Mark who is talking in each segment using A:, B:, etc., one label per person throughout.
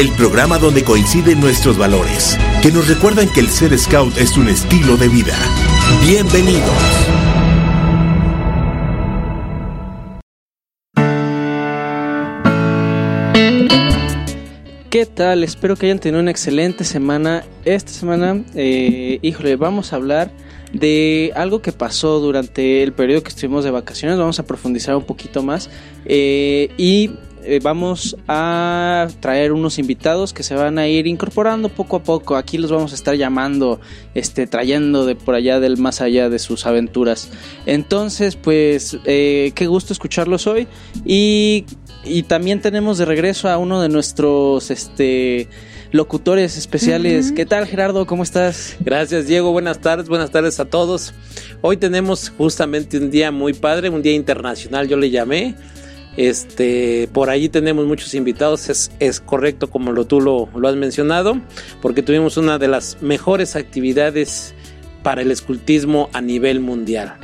A: el programa donde coinciden nuestros valores, que nos recuerdan que el ser scout es un estilo de vida. Bienvenidos.
B: ¿Qué tal? Espero que hayan tenido una excelente semana. Esta semana, eh, híjole, vamos a hablar de algo que pasó durante el periodo que estuvimos de vacaciones. Vamos a profundizar un poquito más. Eh, y eh, vamos a traer unos invitados que se van a ir incorporando poco a poco. Aquí los vamos a estar llamando, este, trayendo de por allá del más allá de sus aventuras. Entonces, pues, eh, qué gusto escucharlos hoy. Y, y también tenemos de regreso a uno de nuestros, este locutores especiales. ¿Qué tal, Gerardo? ¿Cómo estás?
C: Gracias, Diego. Buenas tardes, buenas tardes a todos. Hoy tenemos justamente un día muy padre, un día internacional, yo le llamé. Este, por allí tenemos muchos invitados, es, correcto como lo, tú lo, lo has mencionado, porque tuvimos una de las mejores actividades para el escultismo a nivel mundial.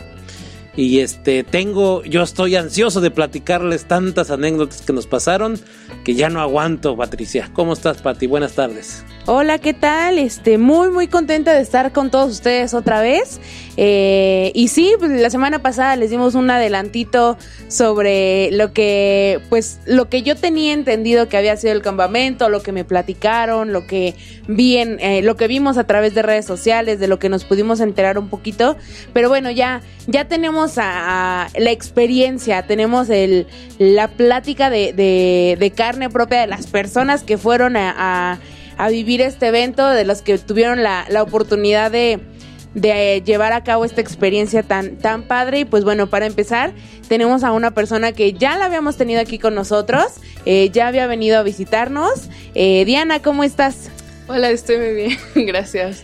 C: Y este, tengo, yo estoy ansioso de platicarles tantas anécdotas que nos pasaron que ya no aguanto, Patricia. ¿Cómo estás, Pati? Buenas tardes.
D: Hola, ¿qué tal? Este, muy, muy contenta de estar con todos ustedes otra vez. Eh, y sí, pues la semana pasada les dimos un adelantito sobre lo que, pues, lo que yo tenía entendido que había sido el campamento, lo que me platicaron, lo que vi en, eh, lo que vimos a través de redes sociales, de lo que nos pudimos enterar un poquito. Pero bueno, ya, ya tenemos la experiencia, tenemos el, la plática de, de, carne propia de las personas que fueron a a vivir este evento, de los que tuvieron la, la oportunidad de, de, llevar a cabo esta experiencia tan, tan padre. Y pues bueno, para empezar, tenemos a una persona que ya la habíamos tenido aquí con nosotros, eh, ya había venido a visitarnos. Eh, Diana, ¿cómo estás?
E: Hola, estoy muy bien, gracias.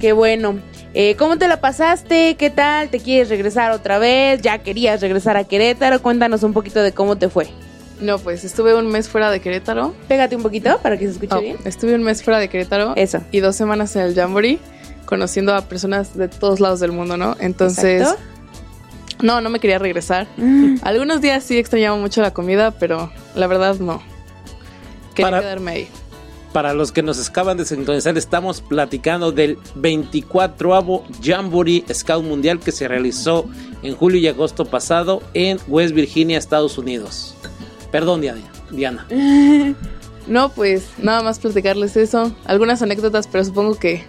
D: Qué bueno. Eh, ¿Cómo te la pasaste? ¿Qué tal? ¿Te quieres regresar otra vez? ¿Ya querías regresar a Querétaro? Cuéntanos un poquito de cómo te fue.
E: No, pues estuve un mes fuera de Querétaro.
D: Pégate un poquito para que se escuche
E: Oh,
D: bien.
E: Estuve un mes fuera de Querétaro.
D: Eso.
E: Y dos semanas en el Jamboree, conociendo a personas de todos lados del mundo, ¿no? Entonces,
D: Exacto.
E: no, no me quería regresar. Algunos días sí extrañaba mucho la comida, pero la verdad no. Quería
C: Para-
E: quedarme ahí.
C: Para los que nos acaban de sintonizar, estamos platicando del 24 Jamboree Scout Mundial que se realizó en julio y agosto pasado en West Virginia, Estados Unidos. Perdón, Diana. Diana.
E: No, pues nada más platicarles eso. Algunas anécdotas, pero supongo que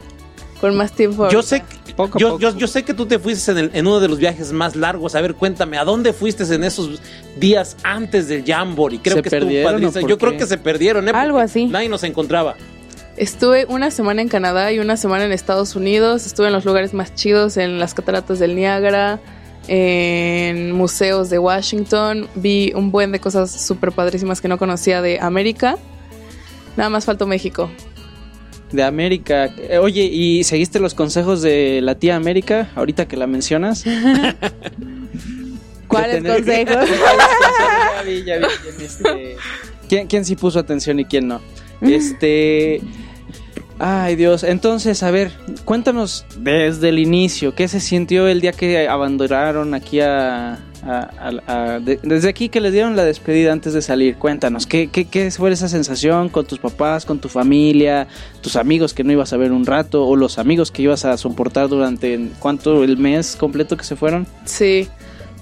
E: con más tiempo.
C: Yo
E: ahorita.
C: sé, que-
B: Poco
C: yo,
B: poco.
C: yo- yo sé que tú te fuiste en, el- en uno de los viajes más largos. A ver, cuéntame, ¿a dónde fuiste en esos días antes del Jamboree? Creo
B: ¿Se
C: que estuvo
B: por
C: Yo creo que se perdieron, ¿eh?
D: Algo así.
C: Nadie nos encontraba.
E: Estuve una semana en Canadá y una semana en Estados Unidos. Estuve en los lugares más chidos, en las cataratas del Niágara, en museos de Washington. Vi un buen de cosas súper padrísimas que no conocía de América. Nada más faltó México.
B: De América. Eh, Oye, ¿y seguiste los consejos de la tía América ahorita que la mencionas?
D: ¿Cuáles consejos?
B: ya vi, ya vi quién, este, quién, quién sí puso atención y quién no. Este. Ay Dios, entonces, a ver, cuéntanos desde el inicio, ¿qué se sintió el día que abandonaron aquí a... a- a- a- de- desde aquí que les dieron la despedida antes de salir, cuéntanos, ¿qué, qué, qué fue esa sensación con tus papás, con tu familia, tus amigos que no ibas a ver un rato, o los amigos que ibas a soportar durante, ¿cuánto? ¿El mes completo que se fueron?
E: Sí.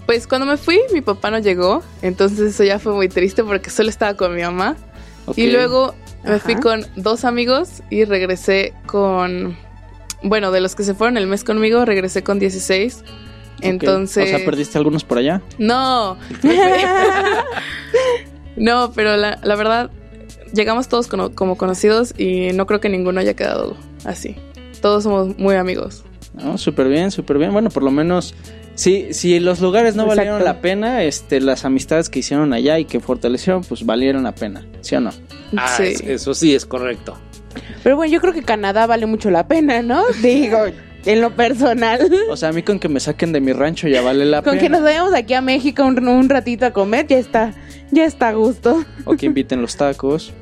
E: Pues cuando me fui, mi papá no llegó. Entonces eso ya fue muy triste porque solo estaba con mi mamá. Y luego me fui con dos amigos y regresé con. Bueno, de los que se fueron el mes conmigo, regresé con 16.
B: Ok.
E: Entonces.
B: O sea, ¿perdiste algunos por allá?
E: No. no, pero la, la verdad, llegamos todos cono- como conocidos y no creo que ninguno haya quedado así. Todos somos muy amigos.
B: No, súper bien, súper bien. Bueno, por lo menos, si, si los lugares no valieron la pena, este, las amistades que hicieron allá y que fortalecieron, pues valieron la pena, ¿sí o no?
C: Ah,
E: sí.
C: es- eso sí es correcto.
D: Pero bueno, yo creo que Canadá vale mucho la pena, ¿no? Digo, en lo personal.
B: O sea, a mí con que me saquen de mi rancho ya vale la
D: Con
B: pena.
D: que nos vayamos aquí a México un, un ratito a comer, ya está, ya está a gusto.
B: O que inviten los tacos.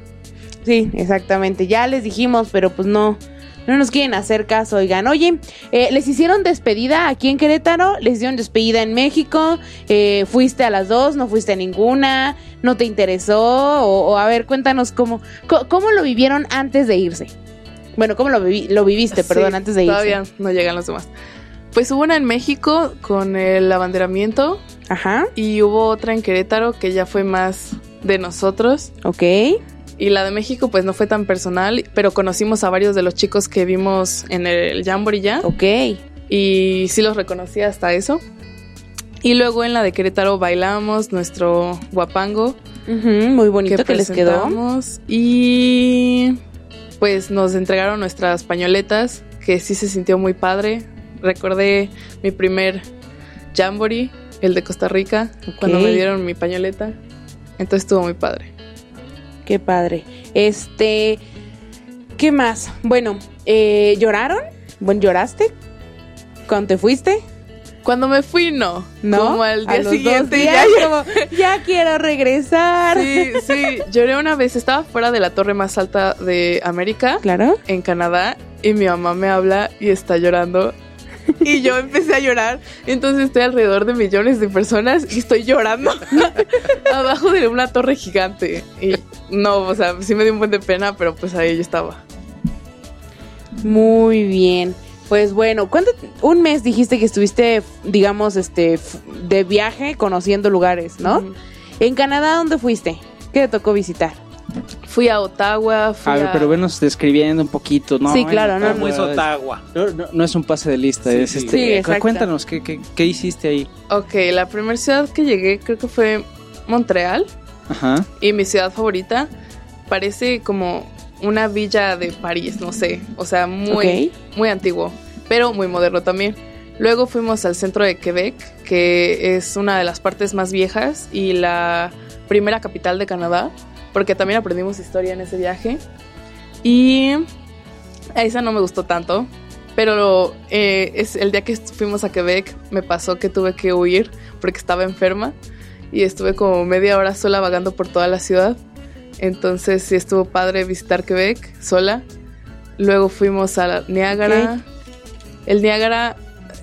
D: Sí, exactamente. Ya les dijimos, pero pues no, no nos quieren hacer caso. Oigan, oye, eh, les hicieron despedida aquí en Querétaro, les hicieron despedida en México. eh, fuiste a las dos, no fuiste a ninguna, no te interesó. O, o a ver, cuéntanos cómo, cómo lo vivieron antes de irse. Bueno, cómo lo, vivi- lo viviste, perdón,
E: Sí,
D: antes de irse.
E: Todavía no llegan los demás. Pues hubo una en México con el abanderamiento
D: Ajá,
E: y hubo otra en Querétaro que ya fue más de nosotros.
D: ok.
E: Y la de México pues no fue tan personal, pero conocimos a varios de los chicos que vimos en el Jamboree ya.
D: Ok.
E: Y sí los reconocí hasta eso. Y luego en la de Querétaro bailamos nuestro guapango
D: muy bonito que, les quedó.
E: Y pues nos entregaron nuestras pañoletas, que sí se sintió muy padre. Recordé mi primer jamboree, el de Costa Rica, cuando me dieron mi pañoleta. Entonces estuvo muy padre.
D: Qué padre. Este, ¿qué más? Bueno, eh, ¿lloraron? Bueno, ¿lloraste? ¿Cuando te fuiste?
E: Cuando me fui, no.
D: ¿No?
E: Como al día siguiente.
D: días,
E: ya-
D: como, ya quiero regresar.
E: Sí, sí. Lloré una vez. Estaba fuera de la torre más alta de América,
D: Claro.
E: en Canadá, y mi mamá me habla y está llorando. Y yo empecé a llorar. Entonces estoy alrededor de millones de personas y estoy llorando abajo de una torre gigante. Y no, o sea, sí me dio un buen de pena, pero pues ahí yo estaba.
D: Muy bien. Pues bueno, ¿cuánto? Un mes dijiste que estuviste, digamos, este, de viaje conociendo lugares, ¿no? En Canadá, ¿dónde fuiste? ¿Qué te tocó visitar?
E: Fui a Ottawa, fui
B: A ver, pero venos describiendo un poquito, ¿no?
D: Sí, claro, no,
C: ¿Cómo es Ottawa?
B: No, no, no es un pase de lista,
C: Sí,
B: es
C: sí.
B: este.
D: Sí,
B: cuéntanos, ¿qué, qué, qué hiciste ahí?
E: Ok, la primera ciudad que llegué creo que fue Montreal.
B: Ajá.
E: Y mi ciudad favorita parece como una villa de París, no sé. O sea, muy, muy antiguo, pero muy moderno también. Luego fuimos al centro de Quebec, que es una de las partes más viejas y la primera capital de Canadá, porque también aprendimos historia en ese viaje. Y a esa no me gustó tanto, pero eh, es el día que fuimos a Quebec me pasó que tuve que huir porque estaba enferma y estuve como media hora sola vagando por toda la ciudad. Entonces sí estuvo padre visitar Quebec sola. Luego fuimos a la Niágara. El Niágara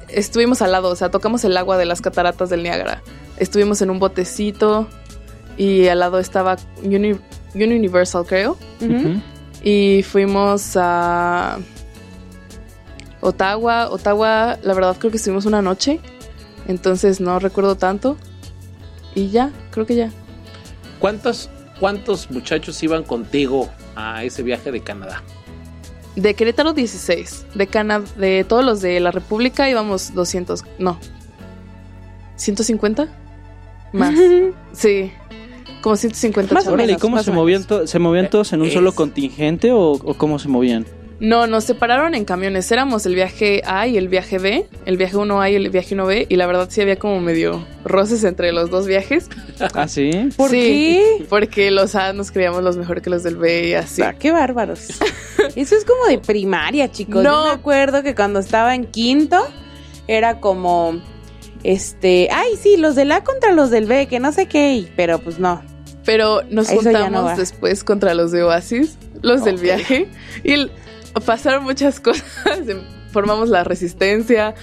E: estuvimos al lado, o sea, tocamos el agua de las cataratas del Niágara. Estuvimos en un botecito y al lado estaba Uni- Universal, creo. Y fuimos a Ottawa. Ottawa, la verdad creo que estuvimos una noche. Entonces no recuerdo tanto. Y ya, creo que ya.
C: ¿Cuántos, ¿Cuántos muchachos iban contigo a ese viaje de Canadá?
E: De Querétaro 16. De Cana de todos los de la República íbamos 200. No. 150 más. sí. Como 150
D: Más.
B: Órale, ¿y
D: menos,
B: cómo
D: más
B: se movían? ¿Se movían todos en un
C: Es-
B: solo contingente o, o cómo se movían?
E: No, nos separaron en camiones. Éramos el viaje A y el viaje B. El viaje 1A y el viaje 1B. Y la verdad sí había como medio roces entre los dos viajes.
B: ¿Ah, sí?
D: ¿Por
E: Sí,
D: qué?
E: Porque los A nos creíamos los mejor que los del B y así.
D: Ah, qué bárbaros. Eso es como de primaria, chicos.
E: No.
D: Yo me acuerdo que cuando estaba en quinto era como este, ay, sí, los del A contra los del B, que no sé qué, pero pues no.
E: Pero nos
D: Eso ya no
E: juntamos después contra los de Oasis, los del viaje. Y l- pasaron muchas cosas. Formamos la resistencia.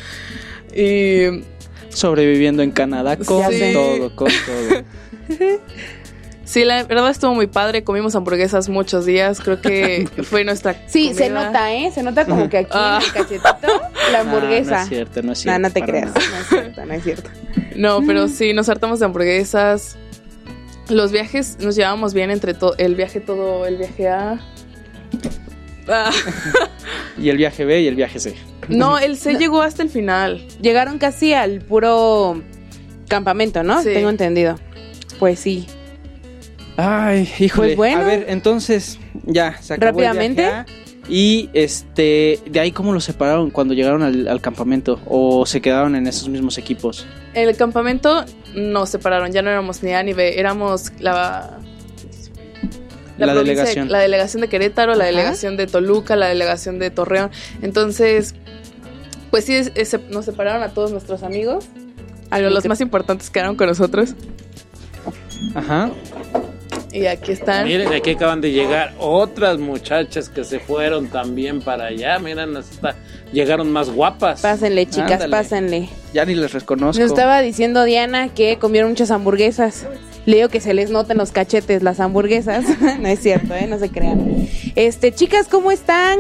E: Y
B: Sobreviviendo en Canadá con todo, con todo.
E: sí, la verdad estuvo muy padre. Comimos hamburguesas muchos días. Creo que fue nuestra.
D: Sí, se nota, ¿eh? Se nota como que aquí
E: Ah.
D: en el cachetito la hamburguesa.
B: Ah, no es cierto, no es
D: No,
B: cierto.
D: no te
B: para
D: creas,
B: nada.
D: no es cierto, no es cierto.
E: No, pero sí, nos hartamos de hamburguesas. Los viajes nos llevábamos bien entre todo. El viaje todo, el viaje A. Ah,
B: Y el viaje B y el viaje C.
E: no, el C llegó hasta el final.
D: Llegaron casi al puro campamento, ¿no?
E: Sí.
D: Tengo entendido. Pues sí.
B: Ay, híjole.
D: Pues bueno.
B: A ver, entonces, ya, se acabó el
D: Rápidamente.
B: viaje A. Y este, de ahí cómo los separaron cuando llegaron al, al campamento o se quedaron en esos mismos equipos.
E: En el campamento nos separaron, ya no éramos ni A ni B, éramos la.
B: La
E: provincia de-
B: delegación.
E: la delegación de Querétaro, la
D: Ajá.
E: delegación de Toluca, la delegación de Torreón. Entonces, Pues sí, es- es- nos separaron a todos nuestros amigos. A los más importantes quedaron con nosotros.
B: Ajá.
E: Y aquí están.
C: Miren, aquí acaban de llegar otras muchachas que se fueron también para allá. Miren, hasta llegaron más guapas.
D: Pásenle, chicas,
B: Ándale.
D: pásenle.
B: Ya ni les reconozco.
D: Nos estaba diciendo Diana que comieron muchas hamburguesas. Le digo que se les notan los cachetes las hamburguesas. no es cierto, ¿eh? No se crean. Este, chicas, ¿cómo están?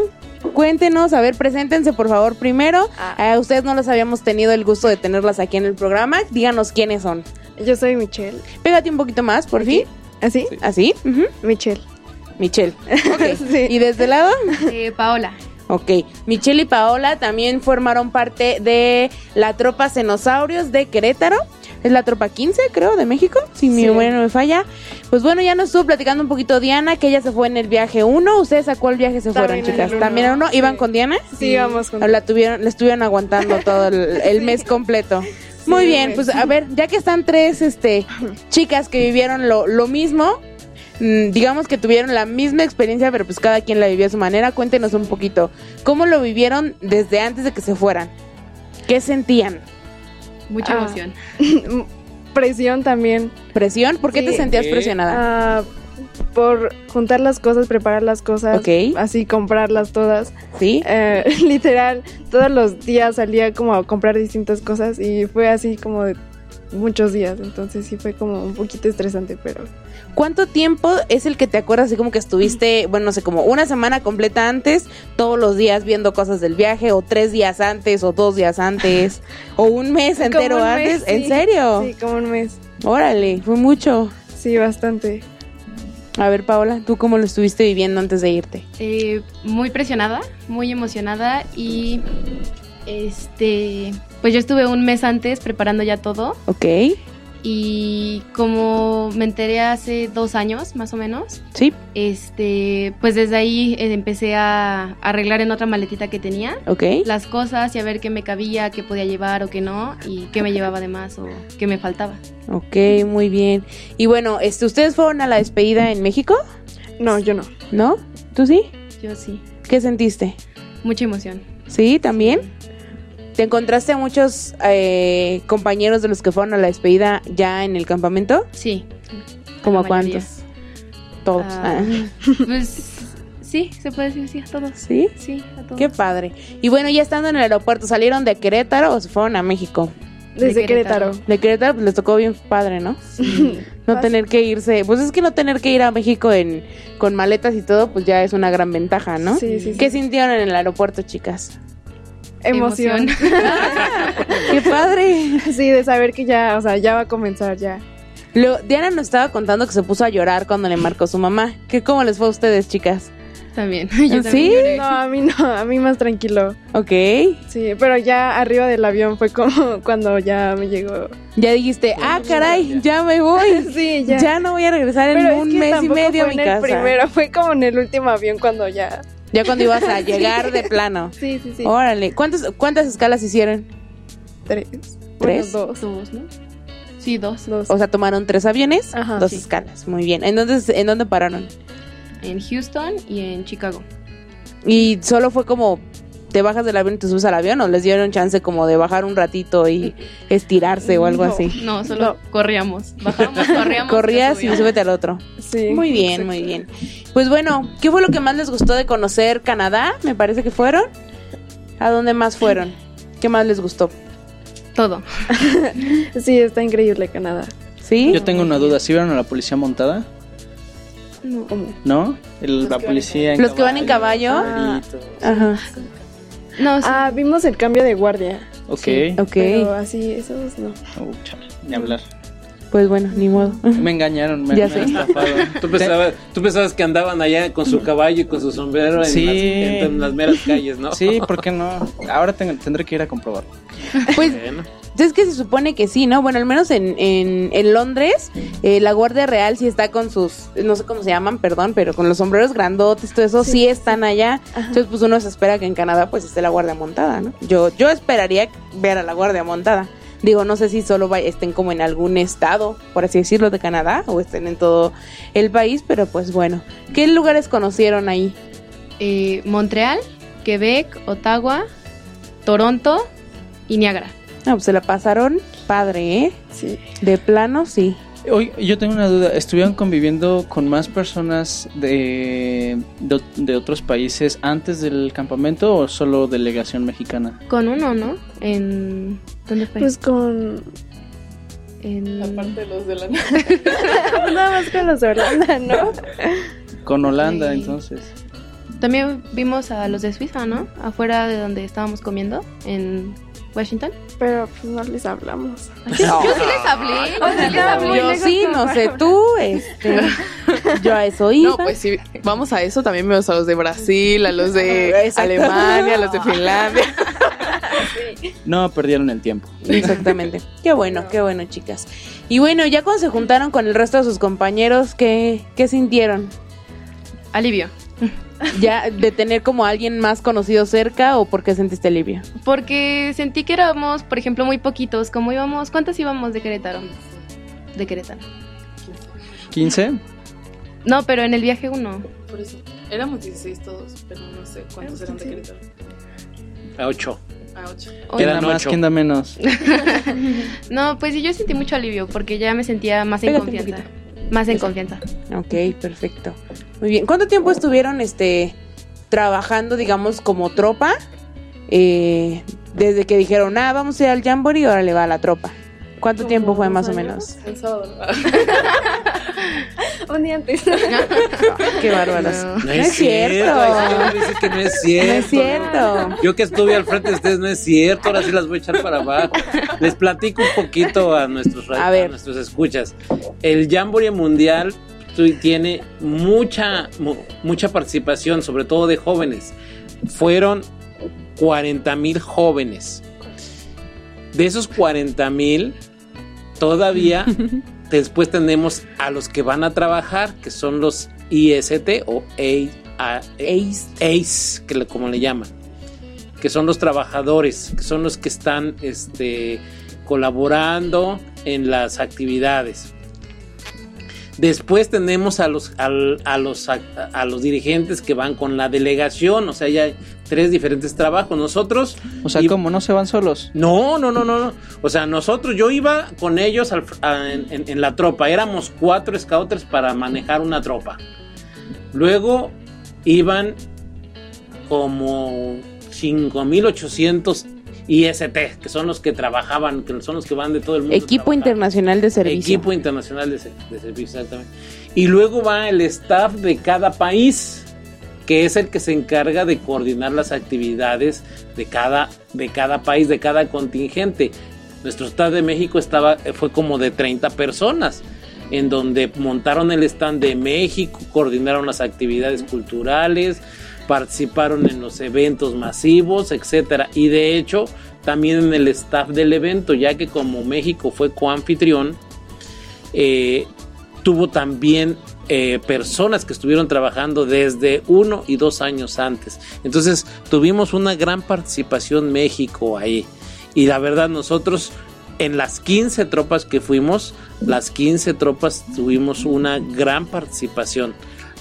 D: Cuéntenos, a ver, preséntense por favor primero. A ustedes no los habíamos tenido el gusto de tenerlas aquí en el programa. Díganos quiénes son.
F: Yo soy Michelle.
D: Pégate un poquito más, por fin.
F: ¿Así?
D: Así. ujú.
F: Michelle.
D: Michelle.
F: Sí.
D: ¿Y desde el lado?
G: Eh, Paola.
D: Ok, Michelle y Paola también formaron parte de la tropa Cenosaurios de Querétaro. Es la tropa 15, creo, de México, si mi memoria no me falla. Pues bueno, ya nos estuvo platicando un poquito Diana, que ella se fue en el viaje 1. ¿Ustedes a cuál viaje se fueron,
F: También
D: chicas?
F: uno,
D: ¿También en uno? ¿Iban con Diana?
F: Sí, vamos con
D: ¿O la tuvieron, la estuvieron aguantando todo el, el mes completo? Muy bien, pues a ver, ya que están tres este, chicas que vivieron lo, lo mismo, mm, digamos que tuvieron la misma experiencia, pero pues cada quien la vivió a su manera, cuéntenos un poquito, ¿cómo lo vivieron desde antes de que se fueran? ¿Qué sentían?
G: Mucha
F: Ah.
G: emoción.
F: Presión también.
D: ¿Presión? ¿Por qué te sentías presionada?
F: Ah, por juntar las cosas, preparar las cosas. Así comprarlas todas.
D: ¿Sí?
F: Eh, literal, todos los días salía como a comprar distintas cosas y fue así como de muchos días. Entonces sí fue como un poquito estresante, pero
D: ¿Cuánto tiempo es el que te acuerdas así como que estuviste, bueno, no sé, como una semana completa antes, todos los días viendo cosas del viaje, o tres días antes, o dos días antes, o un mes entero
F: Como un
D: antes?
F: mes,
D: ¿En serio?
F: Sí, como un mes.
D: Órale, fue mucho.
F: Sí, bastante.
D: A ver, Paola, ¿tú cómo lo estuviste viviendo antes de irte?
G: Eh, muy presionada, muy emocionada y este, pues yo estuve un mes antes preparando ya todo
D: Ok,
G: y como me enteré hace dos años más o menos,
D: sí,
G: este, pues desde ahí eh, empecé a arreglar en otra maletita que tenía
D: ok.
G: las cosas y a ver qué me cabía, qué podía llevar o qué no y qué me llevaba de más o qué me faltaba.
D: Ok, muy bien. Y bueno, este, ¿ustedes fueron a la despedida en México?
F: No, yo no.
D: ¿No? ¿Tú sí?
G: Yo sí,
D: ¿Qué sentiste?
G: mucha emoción.
D: ¿Sí? ¿También? ¿Te encontraste a muchos eh, compañeros de los que fueron a la despedida ya en el campamento?
G: Sí.
D: ¿Como
G: la mayoría.
D: cuántos? Todos.
G: Ah,
D: Ah.
G: Pues sí, se puede decir sí a todos.
D: ¿Sí?
G: Sí, a todos.
D: Qué padre. Y bueno, ya estando en el aeropuerto, ¿salieron de Querétaro o se fueron a México?
F: Desde
G: De
F: Querétaro.
G: Querétaro.
D: De Querétaro pues, les tocó bien padre, ¿no? No
F: Fácil.
D: tener que irse. Pues es que no tener que ir a México en, con maletas y todo, pues ya es una gran ventaja, ¿no?
F: Sí, sí, sí.
D: ¿Qué sintieron en el aeropuerto, chicas?
F: Emoción.
D: ¡Qué padre!
F: sí, de saber que ya, o sea, ya va a comenzar ya.
D: Lo, Diana nos estaba contando que se puso a llorar cuando le marcó su mamá. ¿Qué, ¿Cómo les fue a ustedes, chicas?
G: También. Yo
D: ¿Sí?
G: también.
F: No, a mí no, a mí más tranquilo.
D: Ok.
F: Sí, pero ya arriba del avión fue como cuando ya me llegó.
D: Ya dijiste, ah, caray, ya me voy.
F: Sí,
D: Ya,
F: ya.
D: no voy a regresar en
F: Pero es
D: un
F: que
D: mes y medio a
F: fue
D: mi
F: en el
D: casa.
F: primero, fue como en el último avión cuando ya.
D: Ya cuando ibas a llegar de plano.
F: Sí, sí, sí.
D: Órale, ¿cuántas, ¿cuántas escalas hicieron?
F: Tres.
D: ¿Tres?
F: Bueno, dos.
G: Dos, ¿no? Sí, dos.
F: Dos.
D: O sea, tomaron tres aviones,
F: Ajá,
D: dos
F: sí.
D: escalas. Muy bien. Entonces, ¿en dónde pararon?
G: En Houston y en Chicago.
D: Y solo fue como te bajas del avión y te subes al avión o les dieron chance como de bajar un ratito y estirarse o algo
F: No.
D: así.
G: No, solo corríamos. Bajábamos, corríamos.
D: Corrías y súbete al otro.
F: sí.
D: Muy bien, muy bien. Pues bueno, ¿qué fue lo que más les gustó de conocer Canadá? Me parece que fueron. ¿A dónde más fueron? ¿Qué más les gustó?
G: Todo.
F: Sí, está increíble Canadá.
D: ¿Sí?
B: Yo tengo una duda. ¿Sí vieron a la policía montada?
F: No.
B: ¿No? El- la policía en
D: Los que van en caballo.
F: Ah.
D: Ajá.
G: No, sí.
F: Ah, vimos el cambio de guardia.
B: Ok.
D: Ok.
F: Pero así, esos no.
B: Oh, chale, ni hablar.
D: Pues bueno, ni modo.
B: Me engañaron, me,
D: Ya
B: me
D: sé.
B: estafaron.
C: ¿Tú pensabas, tú pensabas que andaban allá con su caballo y con su sombrero en,
B: Sí.
C: las, en- en las meras calles, ¿no?
B: Sí, ¿por qué no? Ahora tengo- tendré que ir a comprobarlo.
D: Pues
C: Bueno.
D: Es que se supone que sí, ¿no? Bueno, al menos en, en, en Londres, eh, la Guardia Real sí está con sus, no sé cómo se llaman, perdón, pero con los sombreros grandotes, todo eso, sí, están allá. Entonces, pues uno se espera que en Canadá, pues esté la Guardia montada, ¿no? Yo, yo esperaría ver a la Guardia montada. Digo, no sé si solo vay- estén como en algún estado, por así decirlo, de Canadá, o estén en todo el país, pero pues bueno. ¿Qué lugares conocieron ahí?
G: Eh, Montreal, Quebec, Ottawa Toronto y Niagara.
D: Ah, pues se la pasaron padre, ¿eh?
F: Sí.
D: De plano, sí.
B: Hoy yo tengo una duda. ¿Estuvieron conviviendo con más personas de, de, de otros países antes del campamento o solo delegación mexicana?
G: Con uno, ¿no? En... ¿Dónde fue?
F: Pues con.
G: en...
E: Aparte de los de la
F: Nada más con los de Holanda, ¿no?
B: Con Holanda,
G: Sí.
B: entonces.
G: También vimos a los de Suiza, ¿no? Afuera de donde estábamos comiendo, en Washington.
F: Pero pues no les hablamos.
G: Yo sí les hablé, yo sí les hablé.
D: Yo sí, no sé tú, este. Yo a eso iba.
E: No, pues sí, vamos a eso. También vemos a los de Brasil, a los de
D: Exacto.
E: Alemania, a los de Finlandia.
B: No perdieron el tiempo.
D: Exactamente. Qué bueno, qué bueno, chicas. Y bueno, ya cuando se juntaron con el resto de sus compañeros, ¿qué, qué sintieron?
G: Alivio.
D: ¿Ya de tener como a alguien más conocido cerca o por qué sentiste alivio?
G: Porque sentí que éramos, por ejemplo, muy poquitos. Como íbamos, ¿cuántos íbamos de Querétaro? De Querétaro.
B: ¿15?
G: No, pero en el viaje uno.
E: Por eso. Éramos 16 todos, pero no sé cuántos eran de Querétaro.
C: A ocho.
E: A 8.
G: Oye,
C: Eran
B: ¿Quién da más?
C: ocho.
B: ¿Quién da menos?
G: No, pues sí, yo sentí mucho alivio porque ya me sentía más en
D: Pégate un
G: confianza. Más en confianza.
D: Ok, perfecto. Muy bien. ¿Cuánto tiempo estuvieron este trabajando, digamos, como tropa? Eh, desde que dijeron, ah, vamos a ir al Jamboree, ahora le va a la tropa. ¿Cuánto tiempo fue más o menos?
E: El sábado.
F: Antes.
D: Qué bárbaros.
E: No.
D: No es cierto.
C: Dice que no es cierto.
D: No es cierto.
C: Yo que estuve al frente de ustedes no es cierto, ahora sí las voy a echar para abajo. Les platico un poquito a nuestros,
D: A
C: a
D: ver.
C: nuestros escuchas. El Jamboree Mundial tiene mucha, mu- mucha participación, sobre todo de jóvenes. Fueron 40 mil jóvenes. De esos 40 mil, todavía después tenemos a los que van a trabajar, que son los IST o
D: Ace.
C: Que como le llaman, que son los trabajadores, que son los que están este, colaborando en las actividades. Después tenemos a los, a, los, a, a los dirigentes que van con la delegación, o sea, ya hay tres diferentes trabajos. Nosotros...
B: O sea,
C: y-
B: ¿cómo? ¿No se van solos?
C: no, no, no, no, no. O sea, nosotros, yo iba con ellos al en- en la tropa. Éramos cuatro scouters para manejar una tropa. Luego iban como 5800 IST, que son los que trabajaban, que son los que van de todo el mundo.
D: Equipo
C: trabajando.
D: Internacional de Servicio.
C: Equipo Internacional de, de Servicio, exactamente. Y luego va el staff de cada país, que es el que se encarga de coordinar las actividades de cada, de cada país, de cada contingente. Nuestro staff de México estaba, fue como de 30 personas, en donde montaron el stand de México, coordinaron las actividades culturales, participaron en los eventos masivos, etcétera. Y de hecho, también en el staff del evento, ya que como México fue coanfitrión, eh, tuvo también eh, personas que estuvieron trabajando desde uno y dos años antes. Entonces tuvimos una gran participación México ahí. Y la verdad nosotros en las 15 tropas que fuimos, las 15 tropas tuvimos una gran participación.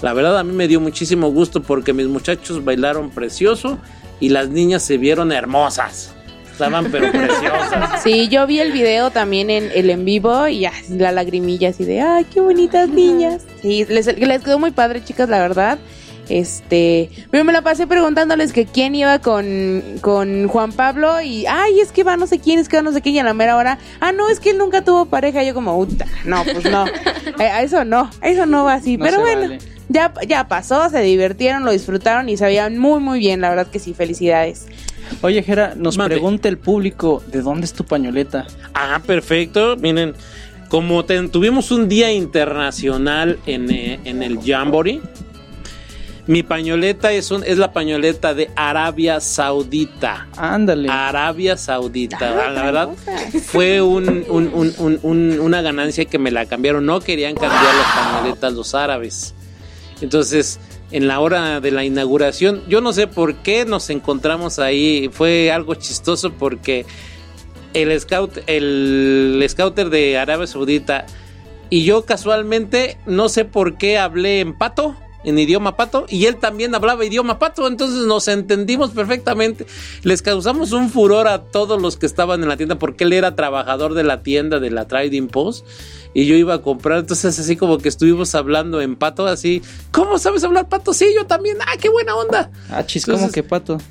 C: La verdad a mí me dio muchísimo gusto porque mis muchachos bailaron precioso y las niñas se vieron hermosas. Estaban pero preciosas.
D: Sí, yo vi el video también en el en vivo y ya, la lagrimilla así de, ay, qué bonitas niñas. Sí, les, les quedó muy padre, chicas, la verdad. Este, pero me la pasé preguntándoles que quién iba con, con Juan Pablo y, ay, es que va no sé quién, es que va no sé quién y a la mera hora, ah, no, es que él nunca tuvo pareja. Y yo como, "Uta, no, pues no, Eh, a eso no, a eso no va así.
B: No
D: pero bueno,
B: vale.
D: Ya, ya pasó, se divirtieron, lo disfrutaron y se veían muy, muy bien, la verdad que sí, felicidades.
B: Oye, Jera, nos
C: Mande.
B: pregunta el público, ¿de dónde es tu pañoleta?
C: Ah, perfecto. Miren, como ten- tuvimos un día internacional en, eh, en el Jamboree, mi pañoleta es, un- es la pañoleta de Arabia Saudita.
B: Ándale.
C: Arabia Saudita. la verdad, fue un- un- un- un- un- una ganancia que me la cambiaron. No querían cambiar las pañoletas los árabes. Entonces, en la hora de la inauguración, yo no sé por qué nos encontramos ahí. Fue algo chistoso porque el scout, el scouter de Arabia Saudita y yo casualmente no sé por qué hablé en pato. En idioma pato y él también hablaba idioma pato, entonces nos entendimos perfectamente. Les causamos un furor a todos los que estaban en la tienda porque él era trabajador de la tienda de la Trading Post y yo iba a comprar, entonces así como que estuvimos hablando en pato, así, ¿cómo sabes hablar pato? Sí, yo también, ah, qué buena onda.
B: Ah, chis, ¿cómo que pato?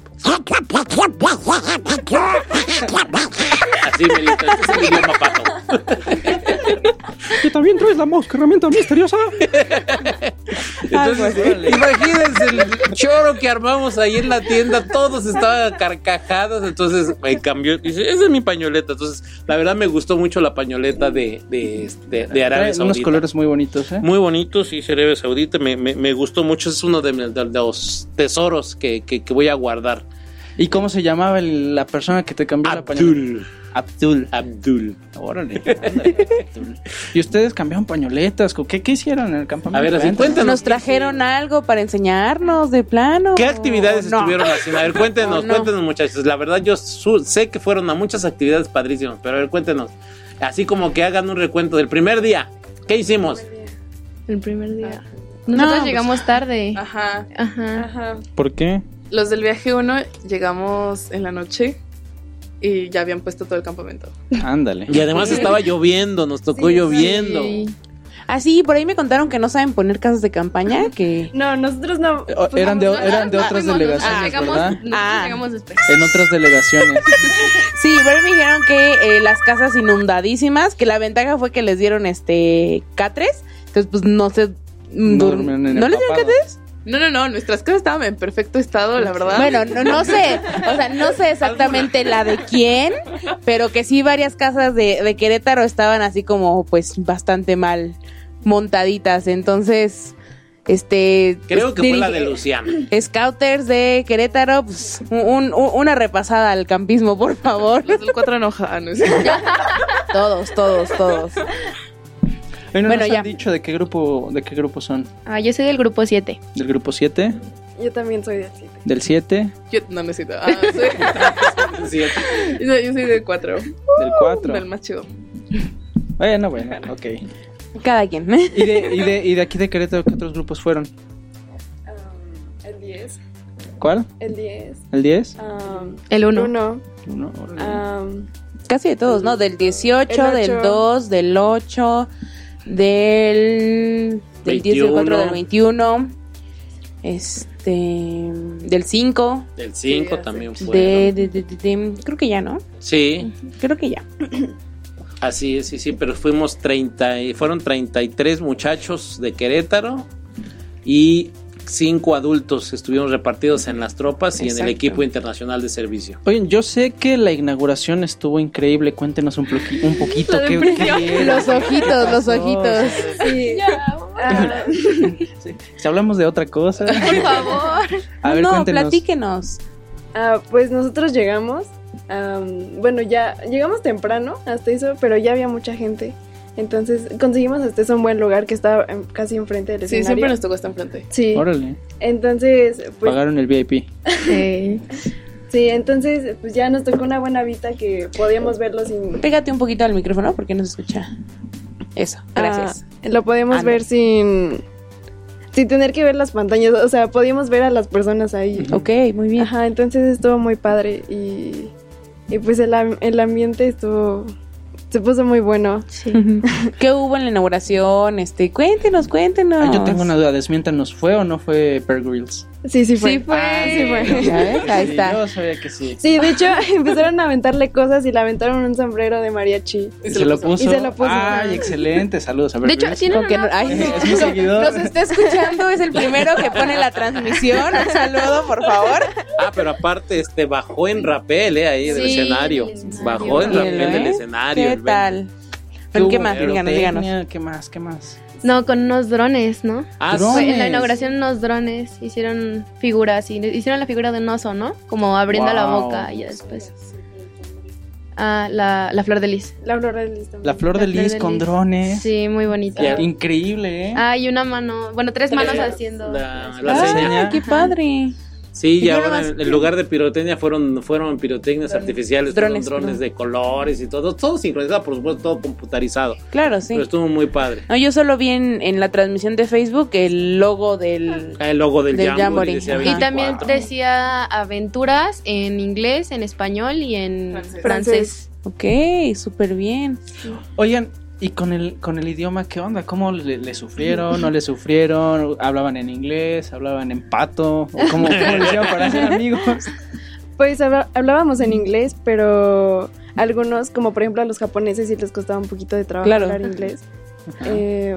C: Así, Melito, este es el idioma pato.
B: ¿Que también traes la herramienta misteriosa?
C: Entonces, imagínense el choro que armamos ahí en la tienda, todos estaban carcajados, entonces me cambió, dice, esa es mi pañoleta, entonces la verdad me gustó mucho la pañoleta de, de, de, de Arabia Saudita.
B: unos colores muy bonitos, ¿eh?
C: Muy bonitos, sí, es Arabia Saudita, me, me, me gustó mucho, es uno de, de- de los tesoros que, que, que voy a guardar.
B: ¿Y cómo se llamaba el- la persona que te cambió la pañoleta?
C: Abdul.
B: Abdul. Órale. ándale, Abdul. ¿Y ustedes cambiaron pañoletas? ¿Qué, qué hicieron en el campamento?
C: A ver, así,
B: Cuéntanos.
D: Nos trajeron algo para enseñarnos de plano.
C: ¿Qué actividades
D: ¿O no?
C: estuvieron haciendo? A ver, cuéntenos,
D: ¿O no?
C: cuéntenos, muchachos. La verdad, yo su- sé que fueron a muchas actividades padrísimas, pero a ver, cuéntenos. Así como que hagan un recuento del primer día. ¿Qué hicimos?
G: El primer día.
D: No,
G: Nosotros
D: pues-
G: llegamos tarde.
E: Ajá.
G: Ajá.
F: Ajá.
B: ¿Por qué?
E: Los del viaje 1 llegamos en la noche y ya habían puesto todo el campamento.
B: Ándale.
C: Y además estaba lloviendo, nos tocó lloviendo.
G: Sí.
D: Ah, sí, por ahí me contaron que no saben poner casas de campaña, que...
F: No, nosotros no.
B: Eh, eran de, eran de
G: Ah,
B: otras delegaciones,
G: nosotros llegamos,
B: ¿verdad?
D: Ah.
G: llegamos después.
B: En otras delegaciones.
D: Sí, pero me dijeron que eh, las casas inundadísimas, que la ventaja fue que les dieron este catres, entonces pues no se...
B: No
D: ¿No les dieron catres?
E: No, no, no, nuestras casas estaban en perfecto estado, la verdad.
D: Bueno, no, no sé, o sea, no sé exactamente la de quién, pero que sí varias casas de, de Querétaro estaban así como pues bastante mal montaditas, entonces, este...
C: Creo que fue la de Luciano.
D: Scouters de Querétaro, pues un- un- una repasada al campismo, por favor.
E: Los del 4 enojados.
D: Todos, todos, todos.
B: Bueno,
D: Bueno,
B: nos
D: ya.
B: han dicho de qué grupo, de qué grupo son.
G: Ah, yo soy del grupo 7.
B: Del grupo 7,
F: Yo también soy de siete.
B: del 7,
E: Yo no necesito. Ah, soy, yo, yo soy del 4.
B: del 4.
E: Del más chido.
B: Bueno, bueno, ok.
D: Cada quien.
B: ¿Y de, y, de, ¿Y de aquí de Querétaro qué otros grupos fueron?
F: Um, el 10.
B: ¿Cuál?
F: El 10.
B: ¿El 10?
F: Um,
G: El 1.
F: uno.
B: Uno, órale.
F: Um,
D: Casi de todos, ¿no? Del 18,
F: El
D: del
F: ocho.
D: 2, del 8, del, del 10, del 4, del 21, este, del 5,
C: Del 5
E: Sí,
C: también
D: de,
C: fue.
D: de, de- de- de- creo que ya, ¿no?
C: Sí,
D: Creo que ya.
C: así es, sí, sí, pero fuimos 30, y- fueron 33 muchachos de Querétaro y 5 adultos estuvimos repartidos en las tropas y en el equipo internacional de servicio.
B: Oigan, yo sé que la inauguración estuvo increíble. Cuéntenos un, un poquito. ¿qué?
D: Los ojitos, los ojitos.
F: sí. Ah,
B: Sí. Si hablamos de otra cosa.
G: Por favor.
B: A ver,
D: no,
B: cuéntenos.
D: platíquenos.
F: ah, pues nosotros llegamos. um, bueno, ya llegamos temprano hasta eso, pero ya había mucha gente. Entonces conseguimos hasta eso un buen lugar que estaba em, casi enfrente del
E: Sí,
F: escenario.
E: siempre nos tocó hasta enfrente.
F: Sí.
B: Órale.
F: Entonces, pues
B: Pagaron el VIP.
G: Sí.
F: sí, entonces pues ya nos tocó una buena vista que podíamos verlo sin
D: Pégate un poquito al micrófono porque no se escucha. Eso, gracias.
F: Ah, lo podíamos
D: Anda.
F: ver sin sin tener que ver las pantallas, o sea, podíamos ver a las personas ahí.
D: ok, muy bien.
F: Ajá, entonces estuvo muy padre y, y pues el, am- el ambiente estuvo se puso muy bueno.
G: Sí.
D: ¿Qué hubo en la inauguración? Este, cuéntenos, cuéntenos.
B: Ah, yo tengo una duda. Desmiéntanos, ¿fue o no fue Bear Grylls?
F: Sí, sí fue.
G: Sí fue.
F: Ah, sí fue.
D: ¿Ya ves? Ahí
B: Sí,
D: está.
B: Yo sabía que sí.
F: Sí, de hecho empezaron a aventarle cosas y le aventaron un sombrero de mariachi.
B: ¿Y se, lo puso?
F: Y se lo puso.
B: Ay, excelente. Saludos a Bear
G: De hecho,
D: no-
G: una
D: ay.
B: Es mi seguidor.
D: Nos está escuchando, es el primero que pone la transmisión. Un saludo, por favor.
C: Ah, pero aparte, este bajó en rapel, eh, ahí del
G: Sí,
C: escenario.
G: del escenario.
C: Bajó en rapel
D: ¿eh?
C: del escenario.
D: ¿Qué tal?
B: ¿Qué
D: más? Díganos, díganos.
B: ¿Qué más? ¿Qué más?
G: No, con unos drones, ¿no?
C: Ah,
B: Drones.
G: En la inauguración unos drones hicieron figuras y hicieron la figura de un oso, ¿no? Como abriendo la boca y ya después. Ah, la, la flor de lis.
F: La flor de lis también.
B: La flor de
G: La flor
B: lis
G: de
B: con
G: lis.
B: drones.
G: Sí, muy bonita.
B: Increíble, ¿eh?
G: Ah, y una mano, bueno, tres manos haciendo.
C: La, la seña.
D: Ay, qué padre.
C: Sí,
D: Y
C: y ahora en lugar de pirotecnia fueron, fueron pirotecnias artificiales, fueron
D: drones,
C: drones
D: ¿no?
C: de colores y todo, todo sincronizado, por supuesto, todo computarizado.
D: Claro, sí.
C: Pero estuvo muy padre.
D: No, yo solo vi en, en la transmisión de Facebook el logo del...
C: Ah, El logo del,
D: Del
C: Jamboree,
D: Jamboree.
C: decía.
G: Y también
C: 24.
G: decía aventuras en inglés, en español y en
E: Francés.
G: francés.
D: Ok, súper bien.
B: Oigan, ¿y con el, con el idioma qué onda? ¿Cómo le, le sufrieron? ¿No le sufrieron? ¿Hablaban en inglés? ¿Hablaban en pato? ¿O cómo, cómo le hicieron para ser amigos?
F: Pues hablábamos en inglés, pero algunos, como por ejemplo a los japoneses, sí les costaba un poquito de trabajo
D: Claro.
F: hablar inglés. Eh,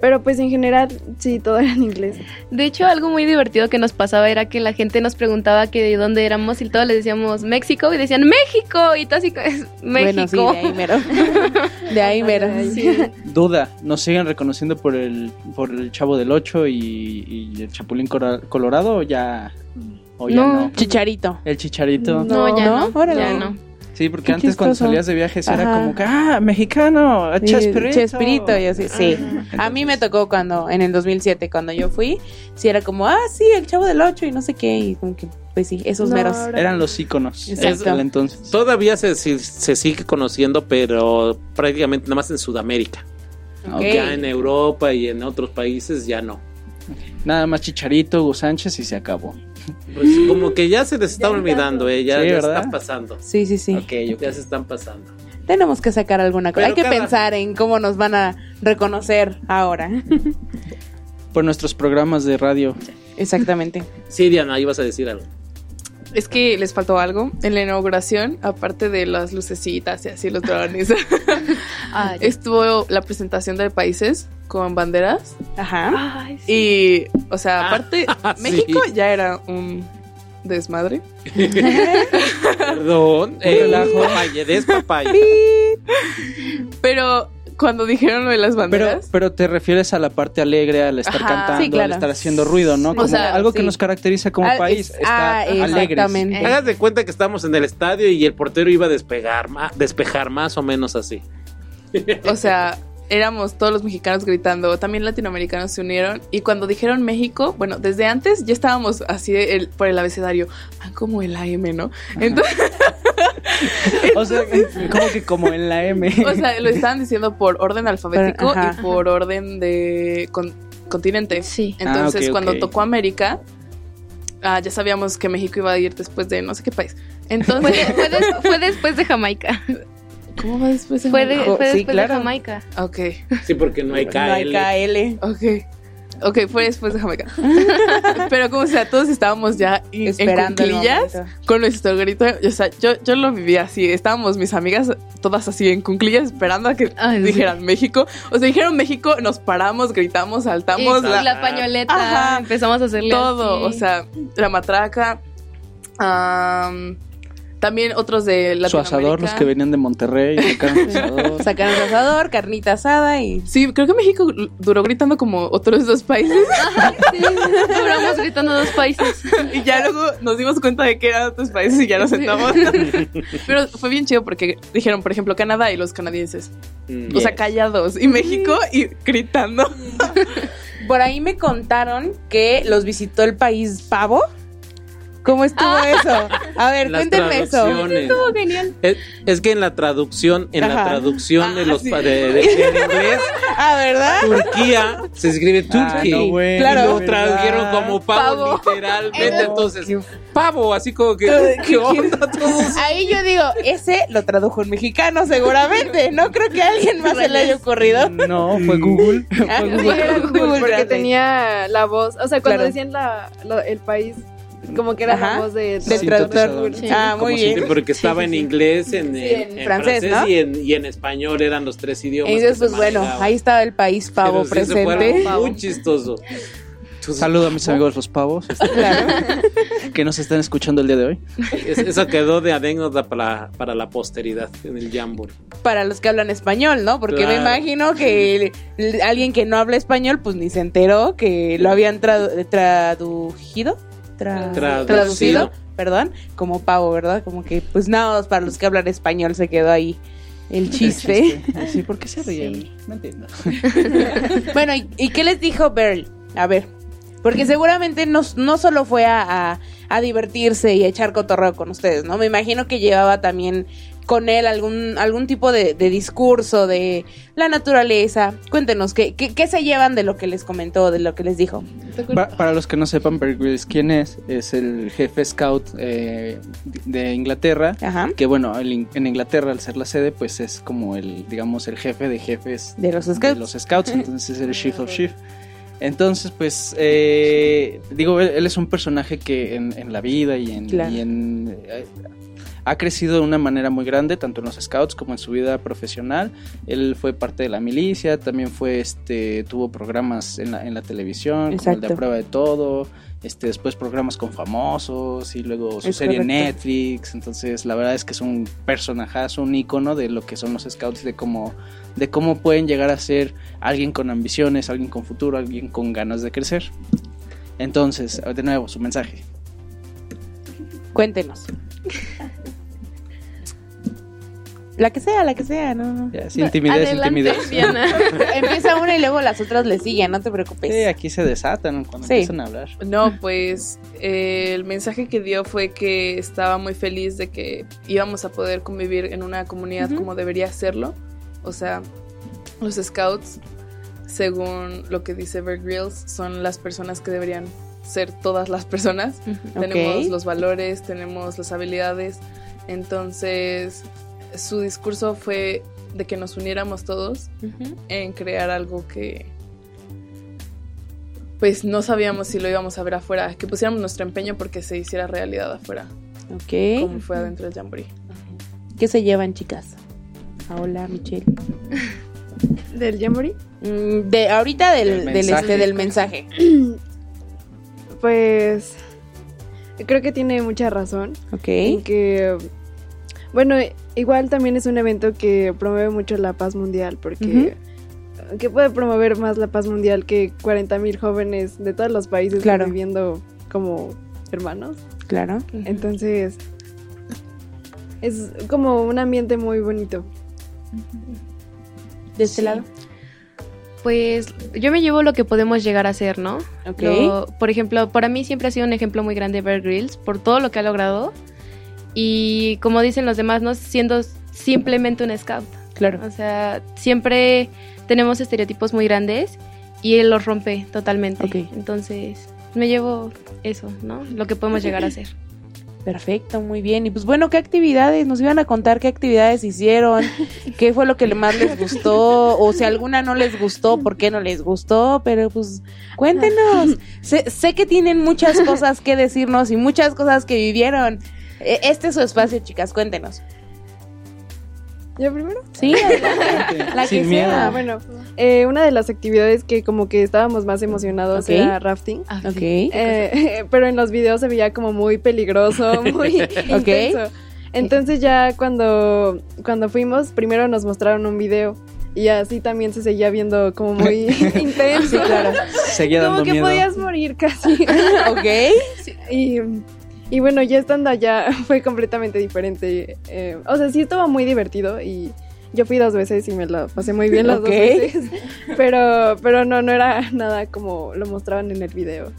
F: pero pues en general, sí, todo era en inglés.
G: De hecho, algo muy divertido que nos pasaba era que la gente nos preguntaba que de dónde éramos y todos les decíamos México y decían México y todo así es
D: Bueno, sí,
G: México.
D: de ahí mero. De ahí mero.
G: Sí.
B: Duda, ¿nos siguen reconociendo por el, por el Chavo del 8 y, y el Chapulín Cora- Colorado o ya, o ya
G: No.
B: no?
D: Chicharito.
B: El Chicharito.
G: No, ya
D: ¿No?
G: ya no.
B: Sí, porque
D: Qué
B: antes cuando salías de viajes era como que, ah, mexicano,
D: Sí,
B: Chespirito.
D: Chespirito, y así, sí. A mí me tocó cuando, en el 2007, cuando yo fui, sí era como, ah, sí, el chavo del 8 y no sé qué, y como que, pues sí, esos
F: No,
D: meros.
B: Eran los íconos
D: Exacto.
B: del entonces.
C: Todavía se, sigue conociendo, pero prácticamente nada más en Sudamérica.
D: Ok.
C: Ya en Europa y en otros países ya no.
B: Nada más Chicharito, Hugo Sánchez y se acabó.
C: Pues como que ya se les está olvidando, eh, ya,
B: Sí,
C: ya
B: ¿verdad?
C: está pasando.
D: Sí, sí, sí.
B: Ok, ok.
C: Ya se están pasando.
D: Tenemos que sacar alguna cosa. Hay que
C: cada-
D: pensar en cómo nos van a reconocer ahora.
B: Por nuestros programas de radio.
D: Exactamente.
C: Sí, Diana, ibas a decir algo.
E: Es que les faltó algo en la inauguración, aparte de las lucecitas y así los drones.
G: Ah.
E: Estuvo la presentación de países con banderas
D: Ajá.
G: Ay, sí.
E: y, o sea,
C: Ah,
E: aparte,
C: sí.
E: México ya era un desmadre.
C: Perdón. Eh, papaya, despapaya.
E: Pero cuando dijeron lo de las
B: Pero,
E: banderas,
B: pero te refieres a la parte alegre, al estar
E: Ajá,
B: cantando,
D: sí, claro.
B: al estar haciendo ruido, ¿no? Como
E: O sea,
B: algo que nos caracteriza como
D: Ah,
B: país,
D: es-
B: estar
D: ah,
B: alegres.
D: exactamente.
C: Hagas de cuenta que estamos en el estadio y el portero iba a despegar, despejar más o menos así.
E: o sea, éramos todos los mexicanos gritando, también latinoamericanos se unieron y cuando dijeron México, bueno, desde antes ya estábamos así de el- por el abecedario, ah, como el AM, ¿no? Entonces,
B: O sea, como que como en la M.
E: o sea, lo estaban diciendo por orden alfabético y por orden de con- continente.
G: Sí.
E: Entonces,
B: Ah, ok,
E: cuando tocó América, ah, ya sabíamos que México iba a ir después de no sé qué país. Entonces,
G: de- fue des- fue después de Jamaica.
E: ¿cómo va después de
G: Fue, de- fue
D: sí,
G: después
D: claro.
G: de Jamaica.
E: Ok,
C: Sí, porque no hay
D: No hay
C: KL.
D: KL.
E: ok. Ok, fue después de Jamaica. Pero como sea, todos estábamos ya
D: Esperando
E: en cunclillas con nuestro grito. O sea, yo, yo lo viví así. Estábamos mis amigas todas así en cunclillas esperando a que
G: Ay, sí.
E: dijeran México. O sea, dijeron México, nos paramos, gritamos, saltamos.
G: Y
E: la-
G: la, pañoleta,
E: Ajá.
G: empezamos a hacerle
E: todo,
G: así.
E: o sea, la matraca. am, también otros de
B: Su
E: Latinoamérica.
B: asador, los que venían de Monterrey, sacaron su asador.
D: Sacaron el asador, carnita asada y...
E: Sí, creo que México duró gritando como otros dos países
G: Sí, duramos gritando dos países.
E: y ya luego nos dimos cuenta de que eran otros países y ya nos sentamos. Pero fue bien chido porque dijeron, por ejemplo, Canadá y los canadienses.
C: Mm.
E: O sea, callados. Y México y gritando.
D: Por ahí me contaron que los visitó el país pavo. ¿Cómo estuvo eso? A ver,
C: Las
D: cuéntenme eso.
G: Estuvo genial.
C: Es, es que en la traducción, en la
D: Ajá.
C: traducción de
E: Ah,
C: los
E: sí.
C: pa- de, de- de inglés,
D: Ah, ¿verdad?
C: Turquía se escribe
B: Ah,
C: Turkey.
B: no, güey,
D: Claro.
C: Y lo tradujeron como pavo,
G: Pavo.
C: literalmente. Entonces, pavo, así como que, ¿qué onda todos?
D: Ahí yo digo, ese lo tradujo un mexicano seguramente. No creo que a alguien más se le haya ocurrido.
B: No, fue Google.
D: Ah,
B: Fue
D: sí,
B: Google.
D: era
F: Google,
D: Google
F: porque tenía la voz, o sea, cuando
D: Claro.
F: decían la, lo- el país, como que era
D: Ajá.
F: la voz de,
D: Del traductor.
G: Sí.
D: Ah, muy bien.
C: Porque estaba en inglés, en,
D: Sí,
C: en-
D: en
C: en
D: francés,
C: francés,
D: ¿no?
C: y, en, y en español eran los tres idiomas.
D: Y entonces, pues bueno, ahí estaba el país pavo
C: Pero
D: presente.
C: algo muy chistoso.
B: Saludo a mis amigos los pavos
D: Claro.
B: que nos están escuchando el día de hoy.
C: es- eso quedó de anécdota para, para la posteridad en el Jamboree.
D: Para los que hablan español, ¿no? Porque me imagino que el- el- alguien que no habla español, pues ni se enteró que lo habían tradu- traducido. Tra-
C: Traducido.
D: traducido, perdón, como pavo, ¿verdad? Como que, pues nada, más para los que hablan español se quedó ahí el chiste.
B: Sí, ¿por qué se ríen? No entiendo.
D: Bueno, ¿y, y qué les dijo Beryl? A ver, porque seguramente no, no solo fue a, a- a divertirse y a echar cotorreo con ustedes, ¿no? Me imagino que llevaba también con él algún, algún tipo de, de discurso de la naturaleza. Cuéntenos, ¿qué, ¿qué, qué, se llevan de lo que les comentó, de lo que les dijo?
B: Pa para los que no sepan, Bear Grylls, ¿quién es? Es el jefe scout eh, de Inglaterra.
D: Ajá.
B: Que bueno, el, en Inglaterra, al ser la sede, pues es como el, digamos, el jefe de jefes
D: de los scouts.
B: De los scouts entonces es el chief of chief. Entonces, pues, eh, digo, él, él, es un personaje que en, en la vida y en,
D: claro.
B: y en eh, ha crecido de una manera muy grande, tanto en los scouts como en su vida profesional. Él fue parte de la milicia, también fue, este, tuvo programas en la, en la televisión,
D: Exacto.
B: como el de A Prueba de Todo, este, después programas con famosos y luego su
D: Es
B: serie en. Netflix. Entonces, la verdad es que es un personajazo, un icono de lo que son los scouts, de cómo, de cómo pueden llegar a ser alguien con ambiciones, alguien con futuro, alguien con ganas de crecer. Entonces, de nuevo, su mensaje.
D: Cuéntenos. La que sea, la que sea, no, no.
B: Ya, sin timidez, sin timidez.
D: Empieza una y luego las otras le siguen, no te preocupes.
B: Sí, aquí se desatan cuando
D: Sí.
B: empiezan a hablar.
E: No, pues eh, el mensaje que dio fue que estaba muy feliz de que íbamos a poder convivir en una comunidad como debería serlo. O sea, los scouts, según lo que dice Bear Grylls, son las personas que deberían ser todas las personas. Tenemos los valores, tenemos las habilidades. Entonces, su discurso fue de que nos uniéramos todos en crear algo que pues no sabíamos si lo íbamos a ver afuera, que pusiéramos nuestro empeño porque se hiciera realidad afuera,
D: Ok.
E: como fue adentro del Jamboree.
D: ¿Qué se llevan, chicas? Hola, Michelle.
F: ¿Del Jamboree?
D: Mm, De ahorita del,
B: Del
D: del,
B: mensaje.
D: este, del mensaje.
F: Pues creo que tiene mucha razón.
D: Ok.
F: En que, bueno, igual también es un evento que promueve mucho la paz mundial, porque que puede promover más la paz mundial que 40 mil jóvenes de todos los países
D: Claro.
F: viviendo como hermanos.
D: Claro.
F: Entonces, es como un ambiente muy bonito.
D: De este
G: Sí.
D: lado.
G: Pues yo me llevo lo que podemos llegar a ser, ¿no?
D: Ok.
G: Lo- por ejemplo, para mí siempre ha sido un ejemplo muy grande Bear Grylls por todo lo que ha logrado. Y como dicen los demás, no siendo simplemente un scout.
D: Claro.
G: O sea, siempre tenemos estereotipos muy grandes y él los rompe totalmente.
D: Ok.
G: Entonces, me llevo eso, ¿no? Lo que podemos llegar a ser.
D: Perfecto, muy bien. Y pues bueno, ¿qué actividades? Nos iban a contar qué actividades hicieron, qué fue lo que más les gustó, o si alguna no les gustó, por qué no les gustó, pero pues cuéntenos. sé, sé que tienen muchas cosas que decirnos y muchas cosas que vivieron. E- Este es su espacio, chicas, cuéntenos.
F: ¿Yo primero?
D: Sí. La que
B: Sin miedo.
D: sea.
F: Ah, bueno, eh, una de las actividades que como que estábamos más emocionados era rafting.
D: Ok.
F: Eh, pero en los videos se veía como muy peligroso, muy intenso. Entonces ya cuando, cuando fuimos, primero nos mostraron un video y así también se seguía viendo como muy intenso.
D: Sí, claro.
B: Seguía
F: Como
B: dando
F: que
B: miedo.
F: podías morir casi.
D: Ok.
F: y, y bueno, ya estando allá fue completamente diferente. Eh, o sea, sí estuvo muy divertido y yo fui dos veces y me lo pasé muy bien las dos veces. Pero, pero no, no era nada como lo mostraban en el video.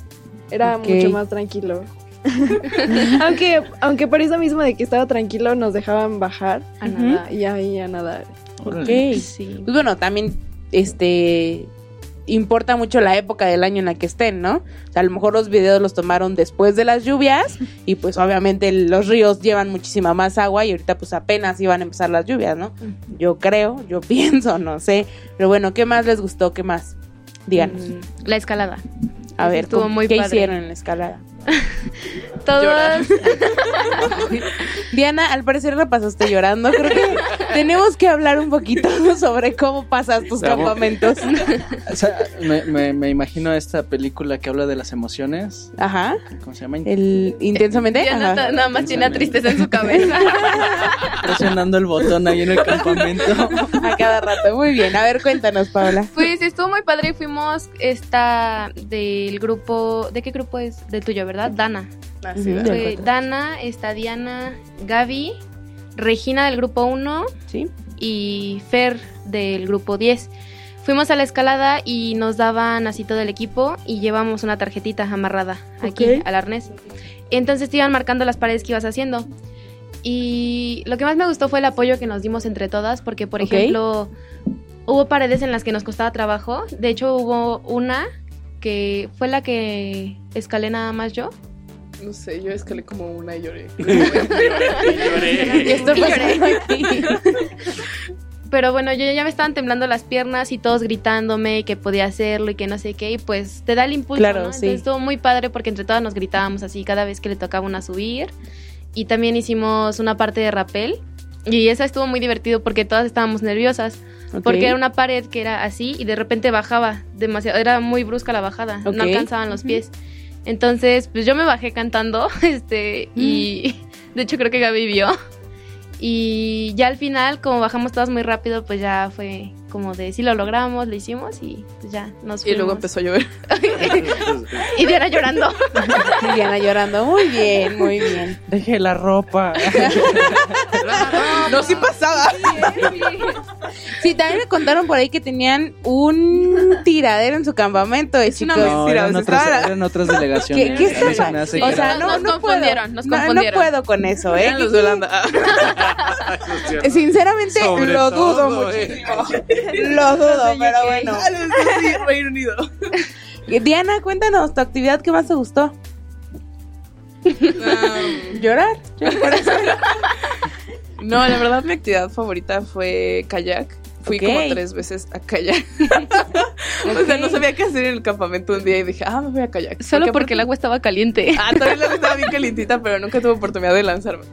F: Era mucho más tranquilo. aunque, aunque por eso mismo de que estaba tranquilo nos dejaban bajar a
D: Ujú.
F: nadar y ahí a nadar.
D: Ok.
G: Sí.
D: Pues bueno, también, este, importa mucho la época del año en la que estén, ¿no? O sea, a lo mejor los videos los tomaron después de las lluvias y pues obviamente los ríos llevan muchísima más agua y ahorita pues apenas iban a empezar las lluvias, ¿no? Yo creo, yo pienso, no sé. Pero bueno, ¿qué más les gustó? ¿Qué más? Díganos.
G: Mm, La escalada.
D: A ver,
G: estuvo
D: ¿cómo-
G: muy
D: ¿qué
G: padre.
D: hicieron en la escalada?
G: Todos.
D: Diana, al parecer la pasaste llorando. Creo que tenemos que hablar un poquito sobre cómo pasas tus campamentos.
B: O sea, me, me, me imagino esta película que habla de las emociones.
D: Ajá.
B: ¿Cómo se llama?
D: El intensamente.
G: Diana
D: Ajá.
G: ta- nada más tiene tristeza en su cabeza.
B: Presionando el botón ahí en el campamento.
D: A cada rato. Muy bien. A ver, cuéntanos, Paola.
G: Pues estuvo muy padre. Fuimos esta del grupo. ¿De qué grupo es? Del tuyo, ¿verdad? Dana.
D: Del
G: Fue
D: cuatro.
G: Dana, está Diana, Gaby, Regina del grupo 1
D: Sí.
G: y Fer del grupo 10. Fuimos a la escalada y nos daban así todo el equipo y llevamos una tarjetita amarrada aquí al arnés. Entonces te iban marcando las paredes que ibas haciendo. Y lo que más me gustó fue el apoyo que nos dimos entre todas, porque por ejemplo, hubo paredes en las que nos costaba trabajo. De hecho, hubo una que fue la que escalé nada más yo.
E: No sé, yo escalé como una y lloré.
D: ¿Qué está pasando aquí?
G: Pero bueno, yo ya me estaban temblando las piernas y todos gritándome que podía hacerlo y que no sé qué, y pues te da el impulso,
D: Claro,
G: ¿no?
D: sí.
G: Entonces estuvo muy padre porque entre todas nos gritábamos así cada vez que le tocaba una subir. Y también hicimos una parte de rappel. Y esa estuvo muy divertido porque todas estábamos nerviosas. Porque era una pared que era así y de repente bajaba demasiado. Era muy brusca la bajada. No alcanzaban los pies. Entonces, pues yo me bajé cantando. Este, y de hecho creo que Gaby vio. Y ya al final, como bajamos todas muy rápido, pues ya fue como de sí lo logramos, lo hicimos y pues ya nos
E: Y luego
G: fuimos.
E: empezó a llover.
G: Y Diana llorando.
D: Diana llorando. Muy bien, muy bien.
B: Deje la ropa.
E: No, sí pasaba.
D: Sí, también me contaron por ahí que tenían un tiradero en su campamento de chicos.
B: No, eran eran otras
D: ¿Qué,
B: delegaciones.
D: qué
B: se me hace
D: O sea, no,
G: Nos
D: no
G: confundieron,
D: puedo.
G: nos
D: No, no
G: confundieron.
D: puedo con eso, ¿eh? Sinceramente,
C: Sobre
D: lo dudo
C: todo, eh.
D: Lo dudo, pero bueno.
E: Sí, Reino Unido.
D: Diana, cuéntanos tu actividad que más te gustó. ¿Llorar?
E: No, la verdad mi actividad favorita fue kayak. Fui como tres veces a kayak. o sea, no sabía qué hacer en el campamento un día y dije, ah, me voy a kayak.
G: Solo porque el agua estaba caliente.
E: Ah, también la estaba bien calientita, pero nunca tuve oportunidad de lanzarme.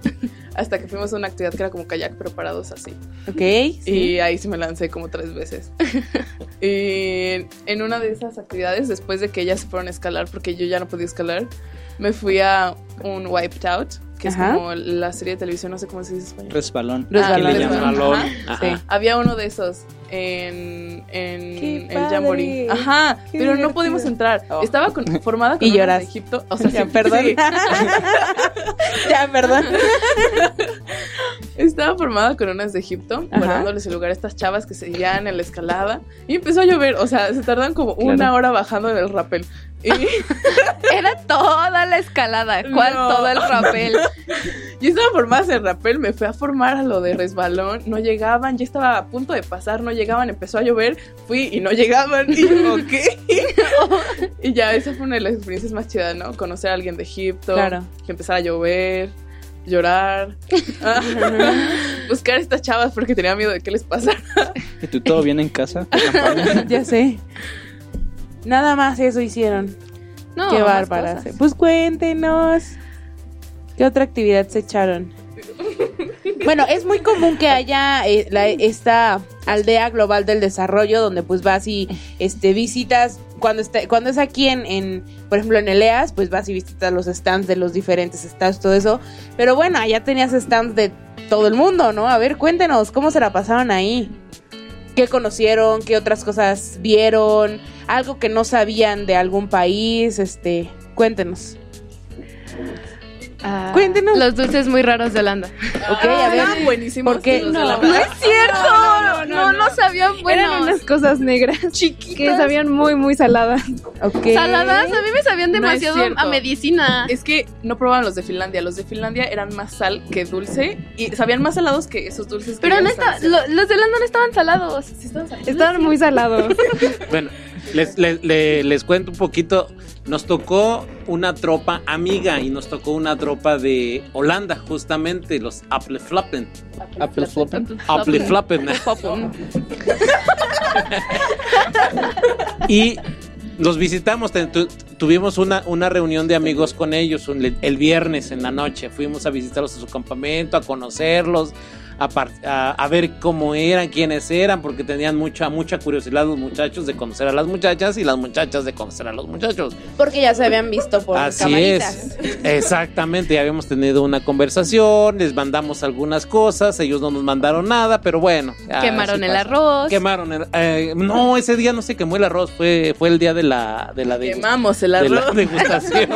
E: Hasta que fuimos a una actividad que era como kayak, pero parados así.
D: Ok. sí.
E: Y ahí sí me lancé como tres veces. y en una de esas actividades, después de que ellas se fueron a escalar, porque yo ya no podía escalar, me fui a un Wiped Out, que
D: Ajá.
E: es como la serie de televisión, no sé cómo se dice en español.
B: Resbalón.
D: Resbalón.
E: Ah.
D: Sí.
E: Había uno de esos en, en
D: ¡Qué
E: el! Jamboree. Ajá,
D: ¡Qué
E: pero
D: divertido!
E: no pudimos entrar.
D: Oh.
E: Estaba con- formada con
D: Y
E: unas
D: lloras.
E: de Egipto. O sea,
D: ya,
E: sí,
D: perdón.
E: sí.
D: ya, perdón.
E: Estaba formada con unas de Egipto,
D: Ajá.
E: guardándoles el lugar a estas chavas que seguían en la escalada. Y empezó a llover. O sea, se tardan como
B: Claro.
E: una hora bajando en el rappel. Y
G: Era toda la escalada. ¿Cuál?
E: No.
G: Todo el papel.
E: yo estaba formada en el rappel, me fui a formar a lo de resbalón. No llegaban, ya estaba a punto de pasar, no llegaban, empezó a llover. Fui y no llegaban. Y yo, ok. y ya, esa fue una de las experiencias más chidas, ¿no? Conocer a alguien de Egipto.
D: Claro.
E: Que empezara a llover. Llorar, buscar a estas chavas porque tenía miedo de que les pasara.
B: ¿Y tú todo bien en casa?
D: ya sé. Nada más eso hicieron.
G: No,
D: Qué bárbaras. Pues cuéntenos. ¿Qué otra actividad se echaron? Bueno, es muy común que haya eh, la- esta aldea global del desarrollo donde pues vas y este visitas cuando está, cuando es aquí en, en por ejemplo en Eleas pues vas y visitas los stands de los diferentes estados todo eso. Pero bueno allá tenías stands de todo el mundo no a ver cuéntenos cómo se la pasaron ahí qué conocieron qué otras cosas vieron algo que no sabían de algún país este cuéntenos
G: Ah,
D: Cuéntenos.
G: Los dulces muy raros de Holanda.
D: ok a ver
E: Estaban buenísimos.
D: ¿Por qué?
E: los de
D: No, no
G: es cierto. No, no, sabían
F: Eran
G: buenos.
F: unas cosas negras que sabían muy, muy saladas.
D: ok
G: Saladas, a mí me sabían
E: No
G: demasiado a medicina.
E: Es que no probaban los de Finlandia. Los de Finlandia eran más sal que dulce y sabían más salados que esos dulces. que
G: Pero
E: ya
G: no está, lo- los de Holanda no estaban salados.
E: Sí estaban salados.
F: Estaban muy salados.
C: Bueno, les, les, le- les cuento un poquito. Nos tocó una tropa amiga y nos tocó una tropa de Holanda, justamente, los Appleflappen.
B: Appleflappen.
C: Appleflappen. y los visitamos, tu- tuvimos una, una reunión de amigos con ellos un- el viernes en la noche. Fuimos a visitarlos a su campamento, a conocerlos, a, par- a- a ver cómo eran, quiénes eran, porque tenían mucha, mucha curiosidad los muchachos de conocer a las muchachas y las muchachas de conocer a los muchachos.
D: porque ya se habían visto por
C: Así
D: camaritas.
C: es, exactamente, ya habíamos tenido una conversación, les mandamos algunas cosas, ellos no nos mandaron nada, pero bueno.
G: Quemaron el
C: pasa.
G: arroz.
C: Quemaron el, eh, no, ese día no se quemó el arroz, fue, fue el día de la, de la,
E: Quemamos el
C: de la
E: arroz.
C: degustación.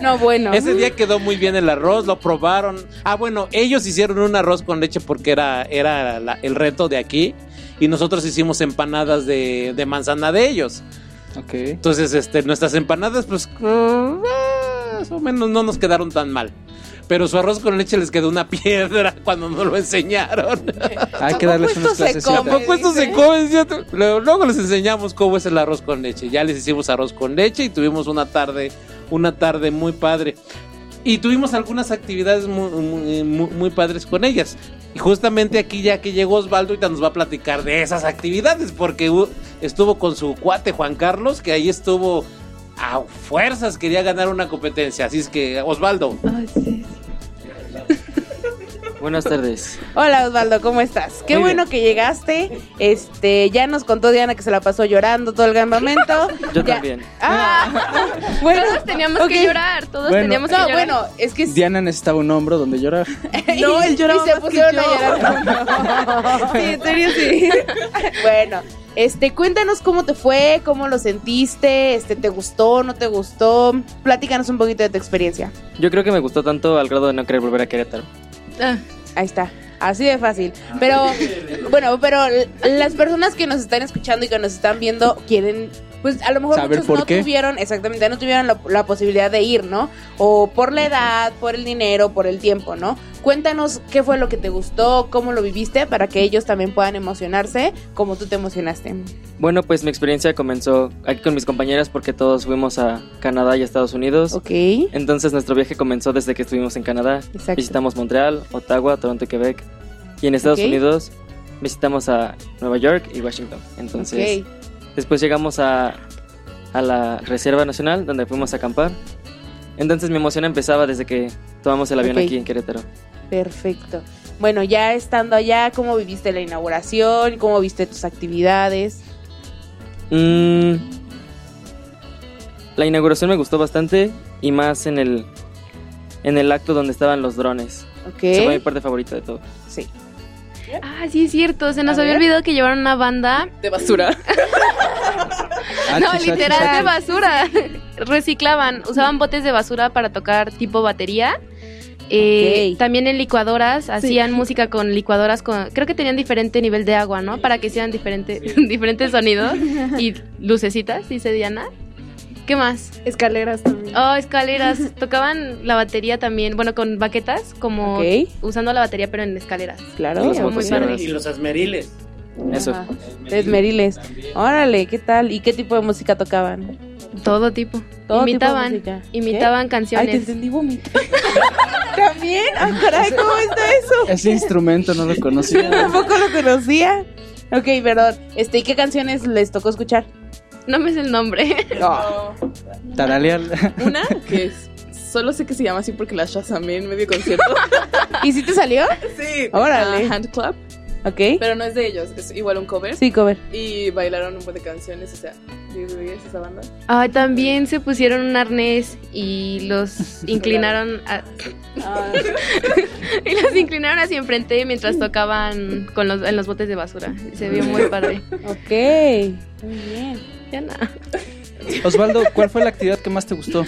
D: No, bueno.
C: Ese día quedó muy bien el arroz, lo probaron. Ah, bueno, ellos hicieron un arroz con leche porque era, era la- el reto de aquí. Y nosotros hicimos empanadas de, de manzana de ellos.
B: Ok.
C: Entonces, este, nuestras empanadas, pues, mm, más o menos no nos quedaron tan mal. Pero su arroz con leche les quedó una piedra cuando nos lo enseñaron.
B: Hay que darles unas clases.
C: Tampoco esto se come, ¿cierto? Luego, luego les enseñamos cómo es el arroz con leche. Ya les hicimos arroz con leche y tuvimos una tarde, una tarde muy padre. Y tuvimos algunas actividades muy, muy, muy- muy padres con ellas. Y justamente aquí ya que llegó Osvaldo, ahorita nos va a platicar de esas actividades, porque estuvo con su cuate Juan Carlos, que ahí estuvo a fuerzas, quería ganar una competencia. Así es que, Osvaldo.
H: Buenas tardes.
D: Hola Osvaldo, ¿cómo estás? Qué
H: Muy
D: bueno que llegaste. Este, ya nos contó Diana que se la pasó llorando todo el campamento.
H: Yo
D: Ya-
H: también.
D: Ah, bueno,
G: todos teníamos que llorar, todos
B: Bueno.
G: teníamos que
D: No,
G: llorar.
D: bueno, es que
B: Diana necesitaba un hombro donde llorar.
D: no, él
E: lloraba
D: y se
E: más que
D: pusieron
E: yo.
D: a llorar. sí, en serio sí. bueno, este, cuéntanos cómo te fue, cómo lo sentiste, este, ¿te gustó, no te gustó? Platícanos un poquito de tu experiencia.
H: Yo creo que me gustó tanto al grado de no querer volver a Querétaro.
G: Ah,
D: Ahí está. Así de fácil. Pero, bueno, pero las personas que nos están escuchando y que nos están viendo quieren, pues a lo mejor muchos no
B: qué.
D: tuvieron, exactamente, no tuvieron la, la posibilidad de ir, ¿no? O por la edad, por el dinero, por el tiempo, ¿no? Cuéntanos qué fue lo que te gustó, cómo lo viviste, para que ellos también puedan emocionarse como tú te emocionaste.
H: Bueno, pues mi experiencia comenzó aquí con mis compañeras porque todos fuimos a Canadá y a Estados Unidos.
D: Ok.
H: Entonces nuestro viaje comenzó desde que estuvimos en Canadá.
D: Exacto.
H: Visitamos Montreal, Ottawa, Toronto y Quebec. Y en Estados. Unidos visitamos a Nueva York y Washington. Entonces
D: Ok.
H: Después llegamos a, a la Reserva Nacional donde fuimos a acampar. Entonces mi emoción empezaba desde que tomamos el avión aquí en Querétaro.
D: Perfecto. Bueno, ya estando allá, ¿cómo viviste la inauguración? ¿Cómo viste tus actividades?
H: Mm, la inauguración me gustó bastante y más en el en el acto donde estaban los drones.
D: Ok.
H: Esa fue mi parte favorita de todo.
D: Sí.
G: Ah, sí es cierto, se nos
D: A
G: había
D: ver.
G: olvidado que llevaron una banda.
E: De basura.
G: No, literal de basura. Reciclaban, usaban botes de basura para tocar tipo batería. Eh. También en licuadoras, hacían música con licuadoras con, creo que tenían diferente nivel de agua, ¿no? Para que hicieran diferente, diferentes sonidos y lucecitas, dice Diana. ¿Qué más?
F: Escaleras también.
G: Oh, escaleras. Tocaban la batería también, bueno, con baquetas, como
D: Ok.
G: usando la batería pero en escaleras.
D: Claro.
G: Estuvo muy padre.
C: Y los asmeriles.
H: Eso.
D: Esmeriles. Órale, ¿qué tal? ¿Y qué tipo de música tocaban?
G: Todo tipo.
D: Todo tipo de
G: imitaban,
D: música.
G: imitaban
D: Ay, te
G: canciones.
D: entendí vomito. ¿También? Ah, caray, ¿cómo está eso?
B: Ese instrumento no lo conocía.
D: Tampoco lo conocía. Ok, perdón. Este, ¿y qué canciones les tocó escuchar?
G: No me sé el nombre.
D: No.
B: Taralear.
E: Una que es, solo sé que se llama así porque la Shazamé en medio concierto.
D: ¿Y si te salió?
E: sí.
D: Órale.
E: ah, Hand Club.
D: Ok.
E: Pero no es de ellos, es igual un cover.
D: Sí, cover.
E: Y bailaron un buen de canciones, o sea, ¿sí ubicas esa banda?
G: Ah, también se pusieron un arnés y los inclinaron a- y los inclinaron hacia enfrente mientras tocaban con los, en los botes de basura. Se vio muy padre.
D: Ok. Muy bien.
B: Osvaldo, ¿cuál fue la actividad que más te gustó?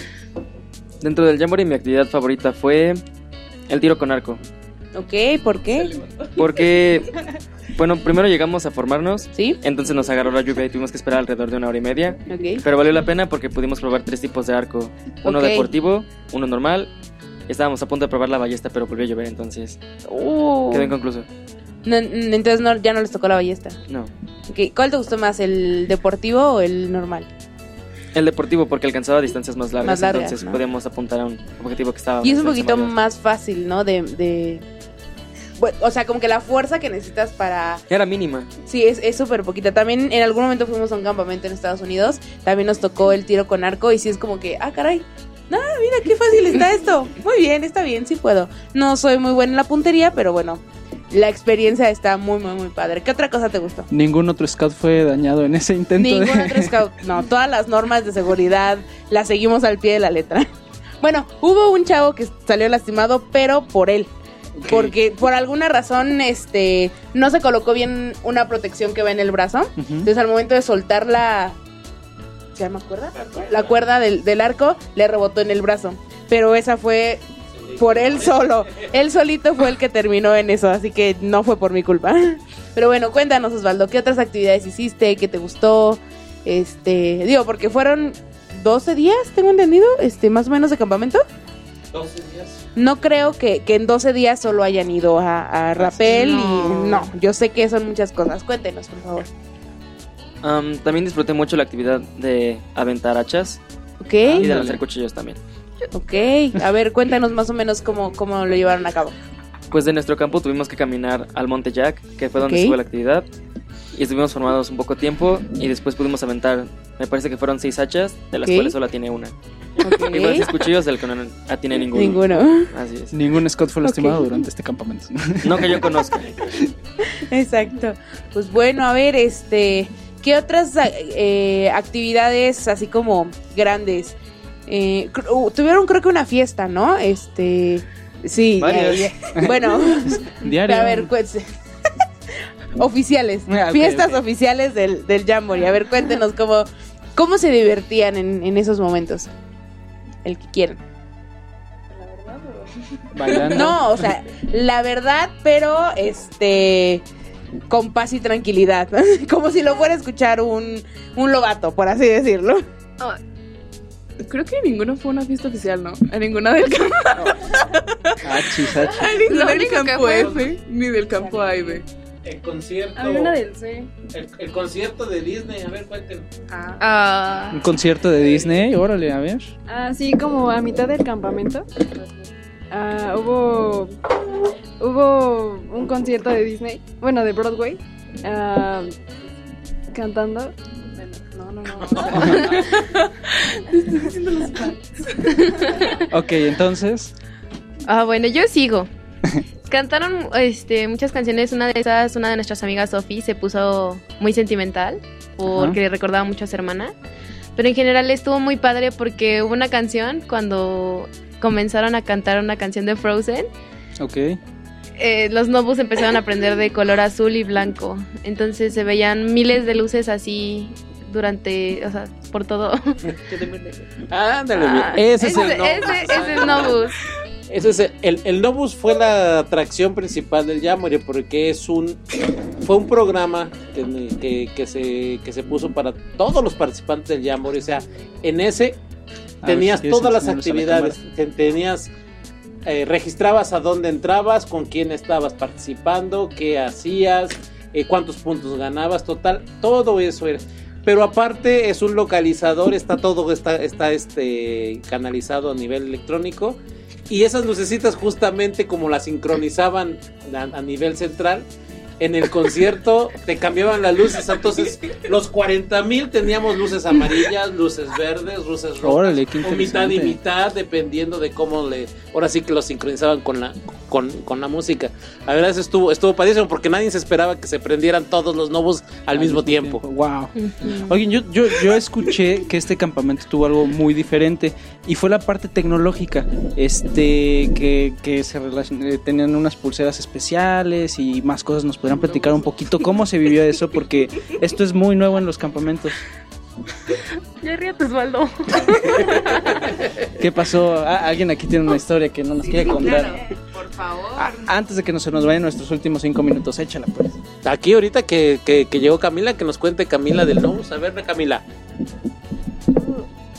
H: Dentro del Jamboree mi actividad favorita fue el tiro con arco.
D: Ok, ¿por qué?
H: Porque, bueno, primero llegamos a formarnos.
D: ¿Sí?
H: Entonces nos agarró la lluvia y tuvimos que esperar alrededor de una hora y media.
D: Ok.
H: Pero valió la pena porque pudimos probar tres tipos de arco. Uno
D: Ok.
H: deportivo, uno normal. Estábamos a punto de probar la ballesta, pero volvió a llover, entonces
D: Uh.
H: quedó inconcluso.
D: No, entonces no, ya no les tocó la ballesta.
H: No.
D: Ok, ¿Cuál te gustó más, el deportivo o el normal?
H: El deportivo porque alcanzaba distancias más largas,
D: Más largas,
H: entonces
D: ¿no?
H: podíamos apuntar a un objetivo que estaba
D: Y es un poquito
H: mayor.
D: más fácil, ¿no? De, de... Bueno, o sea, como que la fuerza que necesitas para...
H: Era mínima.
D: Sí, es es súper poquita. También en algún momento fuimos a un campamento en Estados Unidos. También nos tocó el tiro con arco y sí es como que, ah, caray. Ah, mira qué fácil está esto. Muy bien, está bien, sí puedo. No soy muy buena en la puntería, pero bueno, la experiencia está muy, muy, muy padre. ¿Qué otra cosa te gustó?
B: Ningún otro scout fue dañado en ese intento
D: Ningún
B: de...
D: otro scout. No, todas las normas de seguridad las seguimos al pie de la letra. Bueno, hubo un chavo que salió lastimado, pero por él. Porque por alguna razón, este, no se colocó bien una protección que va en el brazo. Entonces al momento de soltar la... ¿Se llama cuerda? La cuerda del, del arco le rebotó en el brazo. Pero esa fue por él solo. Él solito fue el que terminó en eso, así que no fue por mi culpa. Pero bueno, cuéntanos Osvaldo, ¿qué otras actividades hiciste? ¿Qué te gustó? Este, digo, porque fueron 12 días, tengo entendido, este, más o menos de campamento.
C: 12 días.
D: No creo que, que en 12 días solo hayan ido a, a Rappel y no, yo sé que son muchas cosas. Cuéntenos, por favor.
H: Am, también disfruté mucho la actividad de aventar hachas
D: Ok,
H: y de lanzar cuchillos también.
D: Ok. A ver, cuéntanos más o menos cómo, cómo lo llevaron a cabo.
H: Pues de nuestro campo tuvimos que caminar al Monte Jack, que fue donde estuvo la actividad. Y estuvimos formados un poco tiempo y después pudimos aventar, me parece que fueron seis hachas, de las cuales solo tiene una.
D: Ok.
H: Y fueron seis cuchillos del que no tiene ninguno.
D: Ninguno.
H: Así es.
I: Ningún Scott fue lastimado durante este campamento.
H: No que yo conozca.
D: Exacto. Pues bueno, a ver, este, ¿qué otras eh, actividades así como grandes? Eh, tuvieron creo que una fiesta, ¿no? Este, sí. ya- Bueno,
I: Diario.
D: a ver, oficiales,
I: Ah,
D: fiestas oficiales del, del Jamboree. A ver, cuéntenos cómo, cómo se divertían en, en esos momentos. El que quieran.
I: Bailando.
D: No, o sea, la verdad, pero este con paz y tranquilidad, como si lo fuera a escuchar un, un lobato, por así decirlo.
E: Creo que ninguna fue una fiesta oficial, ¿no? A ninguna del campo,
I: Achis, achis.
E: a ninguna del campo
G: fue-
E: F, ni del campo A y B.
C: El concierto.
F: Había una del C.
C: el, el concierto de Disney, a ver, cuéntenos.
G: Ah,
I: Un concierto de Disney, órale, a ver.
F: Así como a mitad del campamento. ah, hubo hubo un concierto de Disney, bueno, de Broadway, ah, cantando. No, no, no.
I: Ok, entonces.
G: ah, bueno, yo sigo. Cantaron este, muchas canciones. Una de esas, una de nuestras amigas, Sophie, se puso muy sentimental porque le recordaba mucho a su hermana. Pero en general estuvo muy padre porque hubo una canción cuando comenzaron a cantar una canción de Frozen.
I: Ok.
G: eh, los Nobus empezaron a prender de color azul y blanco. Entonces se veían miles de luces así durante, o sea, por todo.
C: Ándale,
G: Ah,
C: ese es el Nobus.
G: ese- ese es Nobus.
C: Ese es el, el, el Nobus fue la atracción principal del Jamboree porque es un fue un programa que, que, que se, que se puso para todos los participantes del Jamboree. O sea, en ese tenías
I: si
C: todas las
I: la
C: actividades. Te- Tenías eh, registrabas a dónde entrabas, con quién estabas participando, qué hacías, eh, cuántos puntos ganabas, total, todo eso era. Pero aparte es un localizador, está todo está, está este canalizado a nivel electrónico y esas lucecitas justamente como las sincronizaban a, a nivel central. En el concierto te cambiaban las luces, entonces los 40 mil teníamos luces amarillas, luces verdes, luces rojas,
I: Órale, qué
C: o mitad y mitad, dependiendo de cómo le, ahora sí que lo sincronizaban con la, con, con la música. La verdad eso estuvo, estuvo padrísimo porque nadie se esperaba que se prendieran todos los novos al, mismo, tiempo.
I: Wow. Oigan, yo, yo, yo escuché que este campamento tuvo algo muy diferente y fue la parte tecnológica. Este, que, que se relacion- eh, tenían unas pulseras especiales y más cosas. ¿Nos podrían platicar un poquito cómo se vivió eso? Porque esto es muy nuevo en los campamentos.
G: Ya ríete, Osvaldo.
I: ¿Qué pasó? Ah, alguien aquí tiene una historia que no nos quiere contar.
D: por favor.
I: Ah, antes de que no se nos vayan nuestros últimos cinco minutos, échala pues.
C: Aquí ahorita que, que, que llegó Camila, que nos cuente Camila del Novus. A ver, Camila.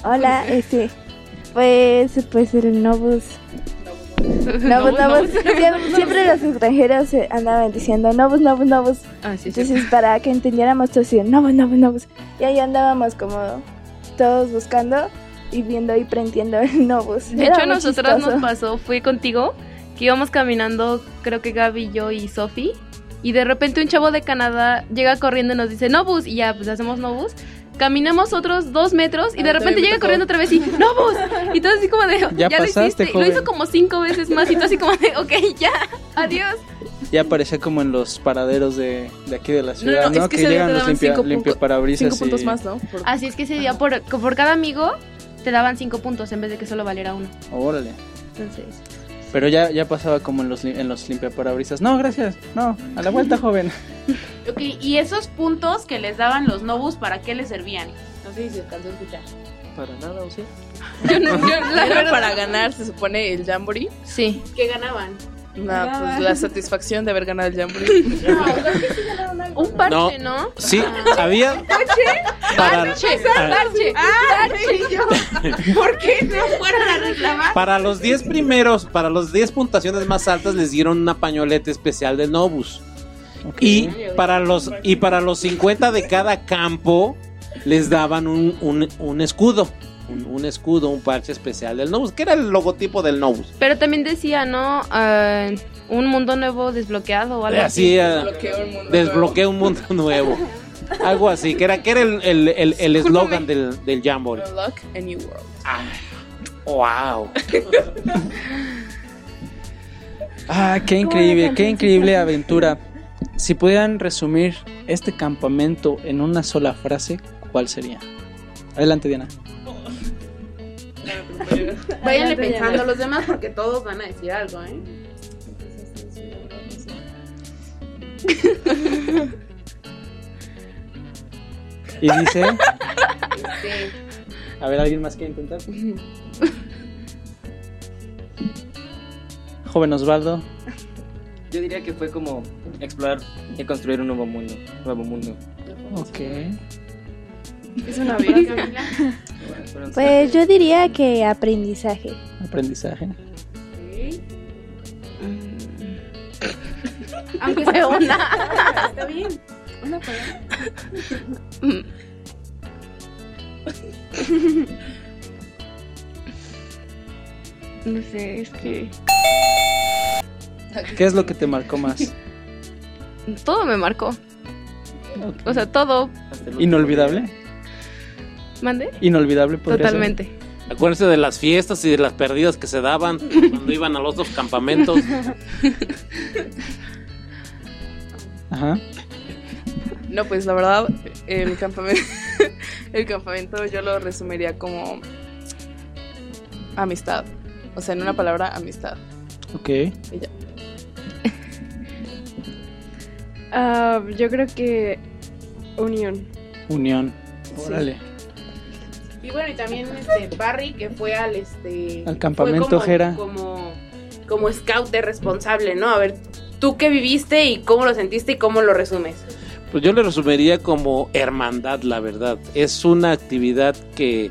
J: Hola, este, pues, pues el Novus. Novus, Novus. Siempre, siempre los extranjeros andaban diciendo Novus, Novus, Novus.
G: Ah, sí, sí.
J: Entonces, para que entendiéramos todos, decían Novus, Novus, Novus. Y ahí andábamos como todos buscando y viendo y prendiendo el Novus.
G: De
J: Era
G: hecho, a nosotros nos pasó, fui contigo, que íbamos caminando, creo que Gaby, yo y Sophie, y de repente un chavo de Canadá llega corriendo y nos dice, no bus, y ya, pues hacemos no bus. Caminamos otros dos metros y de repente llega corriendo otra vez y ¡No bus! Y todo así como de
I: Ya
G: ya, lo
I: pasaste,
G: hiciste.
I: joven.
G: Lo hizo como cinco veces más y tú así como de ok, ya, adiós.
I: Ya aparecía como en los paraderos de, de aquí de la ciudad, ¿no?
E: es que día
I: llegan los limpia,
E: cinco
I: limpia
E: punto-
I: parabrisas
E: Cinco puntos
I: y-
E: más, ¿no? Por-
G: Así es que ese día por, por cada amigo te daban cinco puntos en vez de que solo valiera uno.
I: Órale.
G: Entonces,
I: Pero ya, ya pasaba como en los, en los limpiaparabrisas. No, gracias. No, a la vuelta, joven.
D: Ok, y esos puntos que les daban los Nobus, ¿para qué les servían? No sé si se alcanzó a escuchar.
H: Para nada, ¿o sí?
G: yo no, yo, la
E: Era
G: verdad-
E: para ganar, se supone, el Jamboree.
G: Sí.
D: ¿Qué ganaban?
E: No, pues la satisfacción de haber ganado el Jamboree.
G: Un parche, ¿no?
C: No. Sí, había para,
G: Parche,
C: ah,
G: parche, parche.
D: ¿Por qué no fueron a reclamar?
C: para los 10 primeros, para los 10 puntuaciones más altas les dieron una pañoleta especial de Nobus. Y para los y para los 50 de cada campo les daban un, un- un escudo, un, un escudo, un parche especial del Nobus, que era el logotipo del Nobus.
G: Pero también decía, ¿no? Ah, un mundo nuevo desbloqueado o algo
C: Así desbloquea un mundo nuevo. Algo así, que era que era el el- el- el eslogan del, del Jamboree.
E: Luck and New World.
C: Wow.
B: Ah, qué increíble, qué increíble aventura. Si pudieran resumir este campamento en una sola frase, ¿cuál sería? Adelante, Diana.
D: Váyanle pensando los demás porque todos van a decir algo, ¿eh?
B: Y dice,
D: Este,
B: a ver, ¿alguien más quiere intentar? Joven Osvaldo.
H: Yo diría que fue como explorar y construir un nuevo mundo. Nuevo mundo.
B: Ok.
F: Es una
J: Pues yo diría que aprendizaje.
B: Aprendizaje.
D: Aunque
G: Fue
D: sea
G: una.
D: Está bien. Una.
G: No sé, es que
B: ¿Qué es lo que te marcó más?
G: todo me marcó. O sea, todo.
B: ¿Inolvidable?
G: ¿Mande?
B: ¿Inolvidable podría ser?
G: Totalmente.
C: Acuérdense de las fiestas y de las perdidas que se daban cuando iban a los dos campamentos.
B: Ajá.
E: No, pues la verdad, el campamento, el campamento yo lo resumiría como amistad. O sea, en una palabra, amistad.
B: Ok.
E: Y ya.
F: Ah, yo creo que unión.
B: Unión. Órale.
D: Y bueno, y también este Barry que fue al este
B: Al campamento
D: como,
B: Jera.
D: como como scout de responsable, ¿no? A ver, tú qué viviste y cómo lo sentiste y cómo lo resumes.
C: Pues yo le resumiría como hermandad, la verdad. Es una actividad que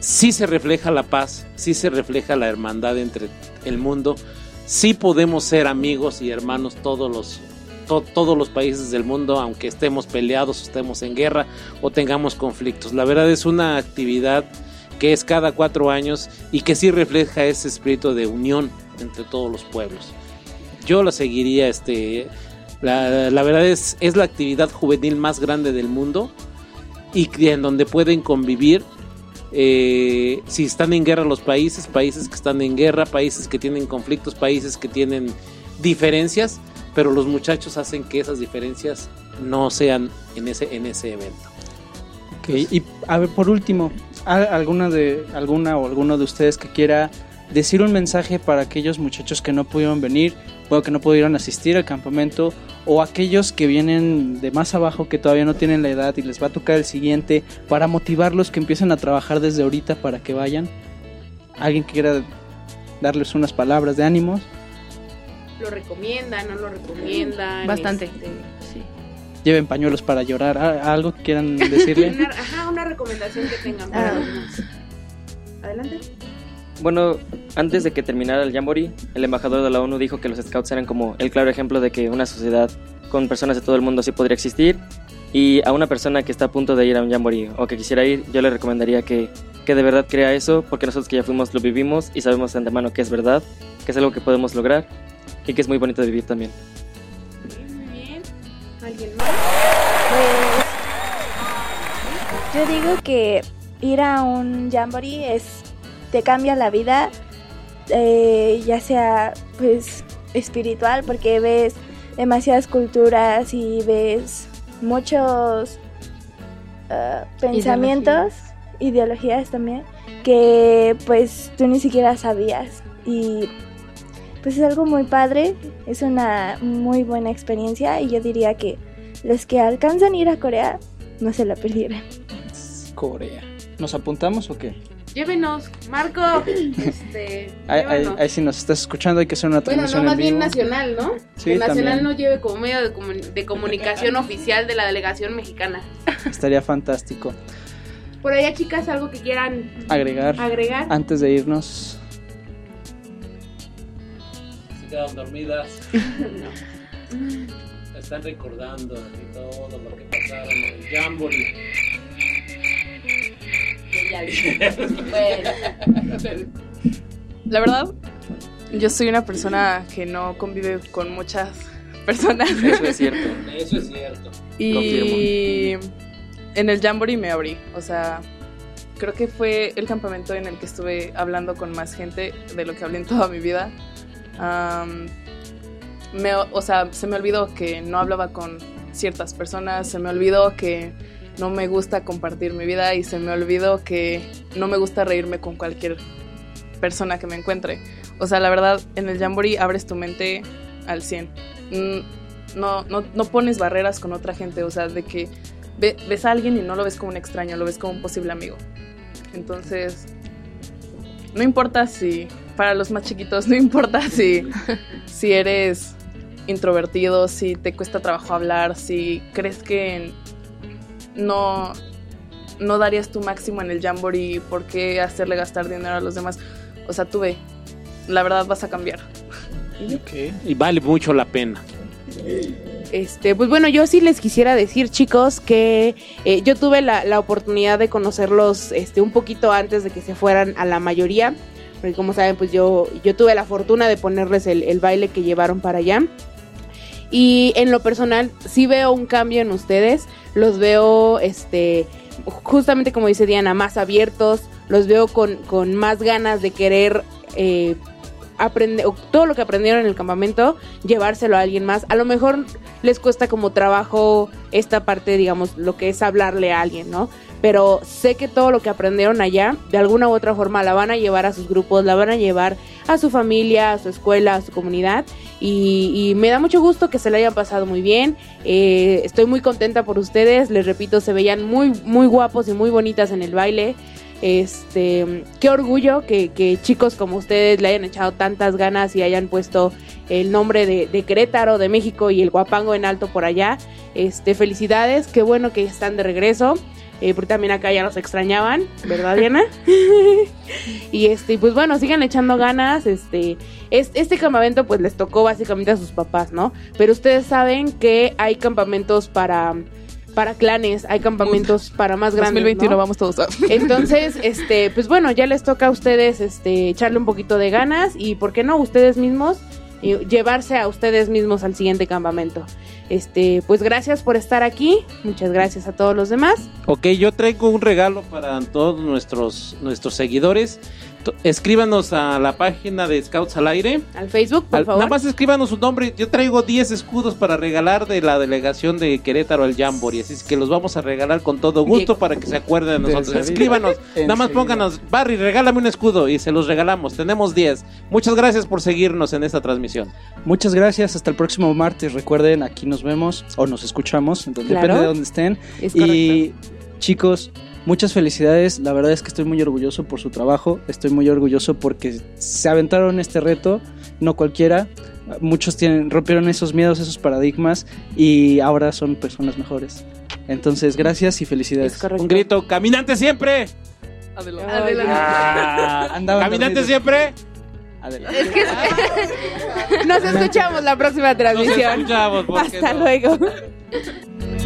C: sí se refleja la paz, sí se refleja la hermandad entre el mundo. Sí podemos ser amigos y hermanos todos los to- todos los países del mundo, aunque estemos peleados, estemos en guerra o tengamos conflictos. La verdad es una actividad que es cada cuatro años y que sí refleja ese espíritu de unión entre todos los pueblos. Yo la seguiría, este, la, la verdad es, es la actividad juvenil más grande del mundo y en donde pueden convivir eh, si están en guerra los países, países que están en guerra, países que tienen conflictos, países que tienen diferencias, pero los muchachos hacen que esas diferencias no sean en ese, en ese evento.
B: Ok, y a ver, por último, ¿al- ¿alguna, de, ¿alguna o alguno de ustedes que quiera decir un mensaje para aquellos muchachos que no pudieron venir, o que no pudieron asistir al campamento, o aquellos que vienen de más abajo que todavía no tienen la edad y les va a tocar el siguiente, para motivarlos que empiecen a trabajar desde ahorita para que vayan? ¿Alguien que quiera darles unas palabras de ánimos?
D: ¿Lo recomiendan, no lo recomiendan?
G: Bastante.
D: Este,
G: Sí.
B: Lleven pañuelos para llorar, ¿a- ¿algo que quieran decirle?
D: una, ajá, una recomendación que tengan para los demás. Adelante.
H: Bueno, antes de que terminara el Jamboree, el embajador de la ONU dijo que los Scouts eran como el claro ejemplo de que una sociedad con personas de todo el mundo sí podría existir. Y a una persona que está a punto de ir a un Jamboree o que quisiera ir, yo le recomendaría que, que de verdad crea eso, porque nosotros que ya fuimos lo vivimos y sabemos de antemano que es verdad, que es algo que podemos lograr y que es muy bonito de vivir también.
D: Muy bien. ¿Alguien más?
J: Pues yo digo que ir a un jamboree es te cambia la vida, eh, ya sea pues espiritual porque ves demasiadas culturas y ves muchos ah, pensamientos, ideologías también que pues tú ni siquiera sabías y pues es algo muy padre, es una muy buena experiencia y yo diría que los que alcanzan a ir a Corea no se la perdieran.
B: Corea. ¿Nos apuntamos o qué?
D: llévenos, Marco. Este,
I: Ahí, ahí-
D: llévanos.
I: ahí si nos estás escuchando hay que hacer una
D: Bueno, no,
I: transmisión
D: más
I: en
D: bien nacional, ¿no?
I: Sí,
D: que nacional
I: también.
D: nos lleve como medio de, comu- de comunicación oficial de la delegación mexicana.
I: Estaría fantástico.
D: Por allá, chicas, algo que quieran
I: Agregar,
D: agregar.
I: antes de irnos.
C: Se quedan dormidas. Están recordando aquí todo lo que pasaron en el Jamboree.
E: La verdad, yo soy una persona que no convive con muchas personas.
H: Eso es cierto.
C: Eso es cierto.
E: Y en el Jamboree me abrí. O sea, creo que fue el campamento en el que estuve hablando con más gente de lo que hablé en toda mi vida. O sea, se me olvidó que no hablaba con ciertas personas, se me olvidó que no me gusta compartir mi vida y se me olvidó que no me gusta reírme con cualquier persona que me encuentre. O sea, la verdad, en el Jamboree abres tu mente al 100. Mm, No, no, no pones barreras con otra gente, o sea, de que ve- ves a alguien y no lo ves como un extraño, lo ves como un posible amigo. Entonces, no importa si, para los más chiquitos, no importa si, si eres introvertido, si te cuesta trabajo hablar, si crees que no, no darías tu máximo en el Jamboree, ¿por qué hacerle gastar dinero a los demás? O sea, tú ve, la verdad vas a cambiar.
C: Y vale mucho la pena.
D: Este, pues bueno, yo sí les quisiera decir, chicos, que eh, yo tuve la, la oportunidad de conocerlos este, un poquito antes de que se fueran a la mayoría. Porque como saben, pues yo, yo tuve la fortuna de ponerles el, el baile que llevaron para allá. Y en lo personal, sí veo un cambio en ustedes. Los veo, este, justamente como dice Diana, más abiertos. Los veo con, con más ganas de querer eh, aprender, todo lo que aprendieron en el campamento, llevárselo a alguien más. A lo mejor les cuesta como trabajo esta parte, digamos, lo que es hablarle a alguien, ¿no? Pero sé que todo lo que aprendieron allá, de alguna u otra forma, la van a llevar a sus grupos, la van a llevar a su familia, a su escuela, a su comunidad. Y, me da mucho gusto que se le hayan pasado muy bien. Eh, estoy muy contenta por ustedes. Les repito, se veían muy, muy guapos y muy bonitas en el baile. Este, qué orgullo que, que chicos como ustedes le hayan echado tantas ganas y hayan puesto el nombre de, de Querétaro, de México y el guapango en alto por allá. Este, felicidades, qué bueno que están de regreso. Eh, porque también acá ya nos extrañaban, ¿verdad, Diana? y este, pues bueno, sigan echando ganas. Este, es- este campamento pues les tocó básicamente a sus papás, ¿no? Pero ustedes saben que hay campamentos para para clanes, hay campamentos para más grandes.
E: 2021
D: ¿no?
E: vamos todos.
D: Entonces, este, pues bueno, ya les toca a ustedes este echarle un poquito de ganas y por qué no ustedes mismos eh, llevarse a ustedes mismos al siguiente campamento. Este, pues gracias por estar aquí. Muchas gracias a todos los demás.
C: Ok, yo traigo un regalo para todos nuestros, nuestros seguidores. Escríbanos a la página de Scouts al Aire.
D: Al Facebook, por
C: Al-
D: favor.
C: Nada más escríbanos su nombre. Yo traigo 10 escudos para regalar de la delegación de Querétaro al Jamboree. Así es que los vamos a regalar con todo gusto para que se acuerden de nosotros. Escríbanos. Nada más pónganos, Barry, regálame un escudo y se los regalamos. Tenemos 10. Muchas gracias por seguirnos en esta transmisión.
I: Muchas gracias, hasta el próximo martes. Recuerden, aquí nos vemos o nos escuchamos, entonces
D: Claro.
I: depende de dónde estén.
D: Es
I: y chicos, muchas felicidades. La verdad es que estoy muy orgulloso por su trabajo. Estoy muy orgulloso porque se aventaron este reto, no cualquiera. Muchos tienen, rompieron esos miedos, esos paradigmas y ahora son personas mejores. Entonces, gracias y felicidades.
C: Un grito, caminante siempre.
E: Adelante.
C: Ah,
I: Andaban
C: caminante
I: dormidos.
C: siempre.
I: Adelante.
D: Nos escuchamos la próxima transmisión.
C: escuchamos, ¿por qué
D: Hasta
C: no?
D: luego.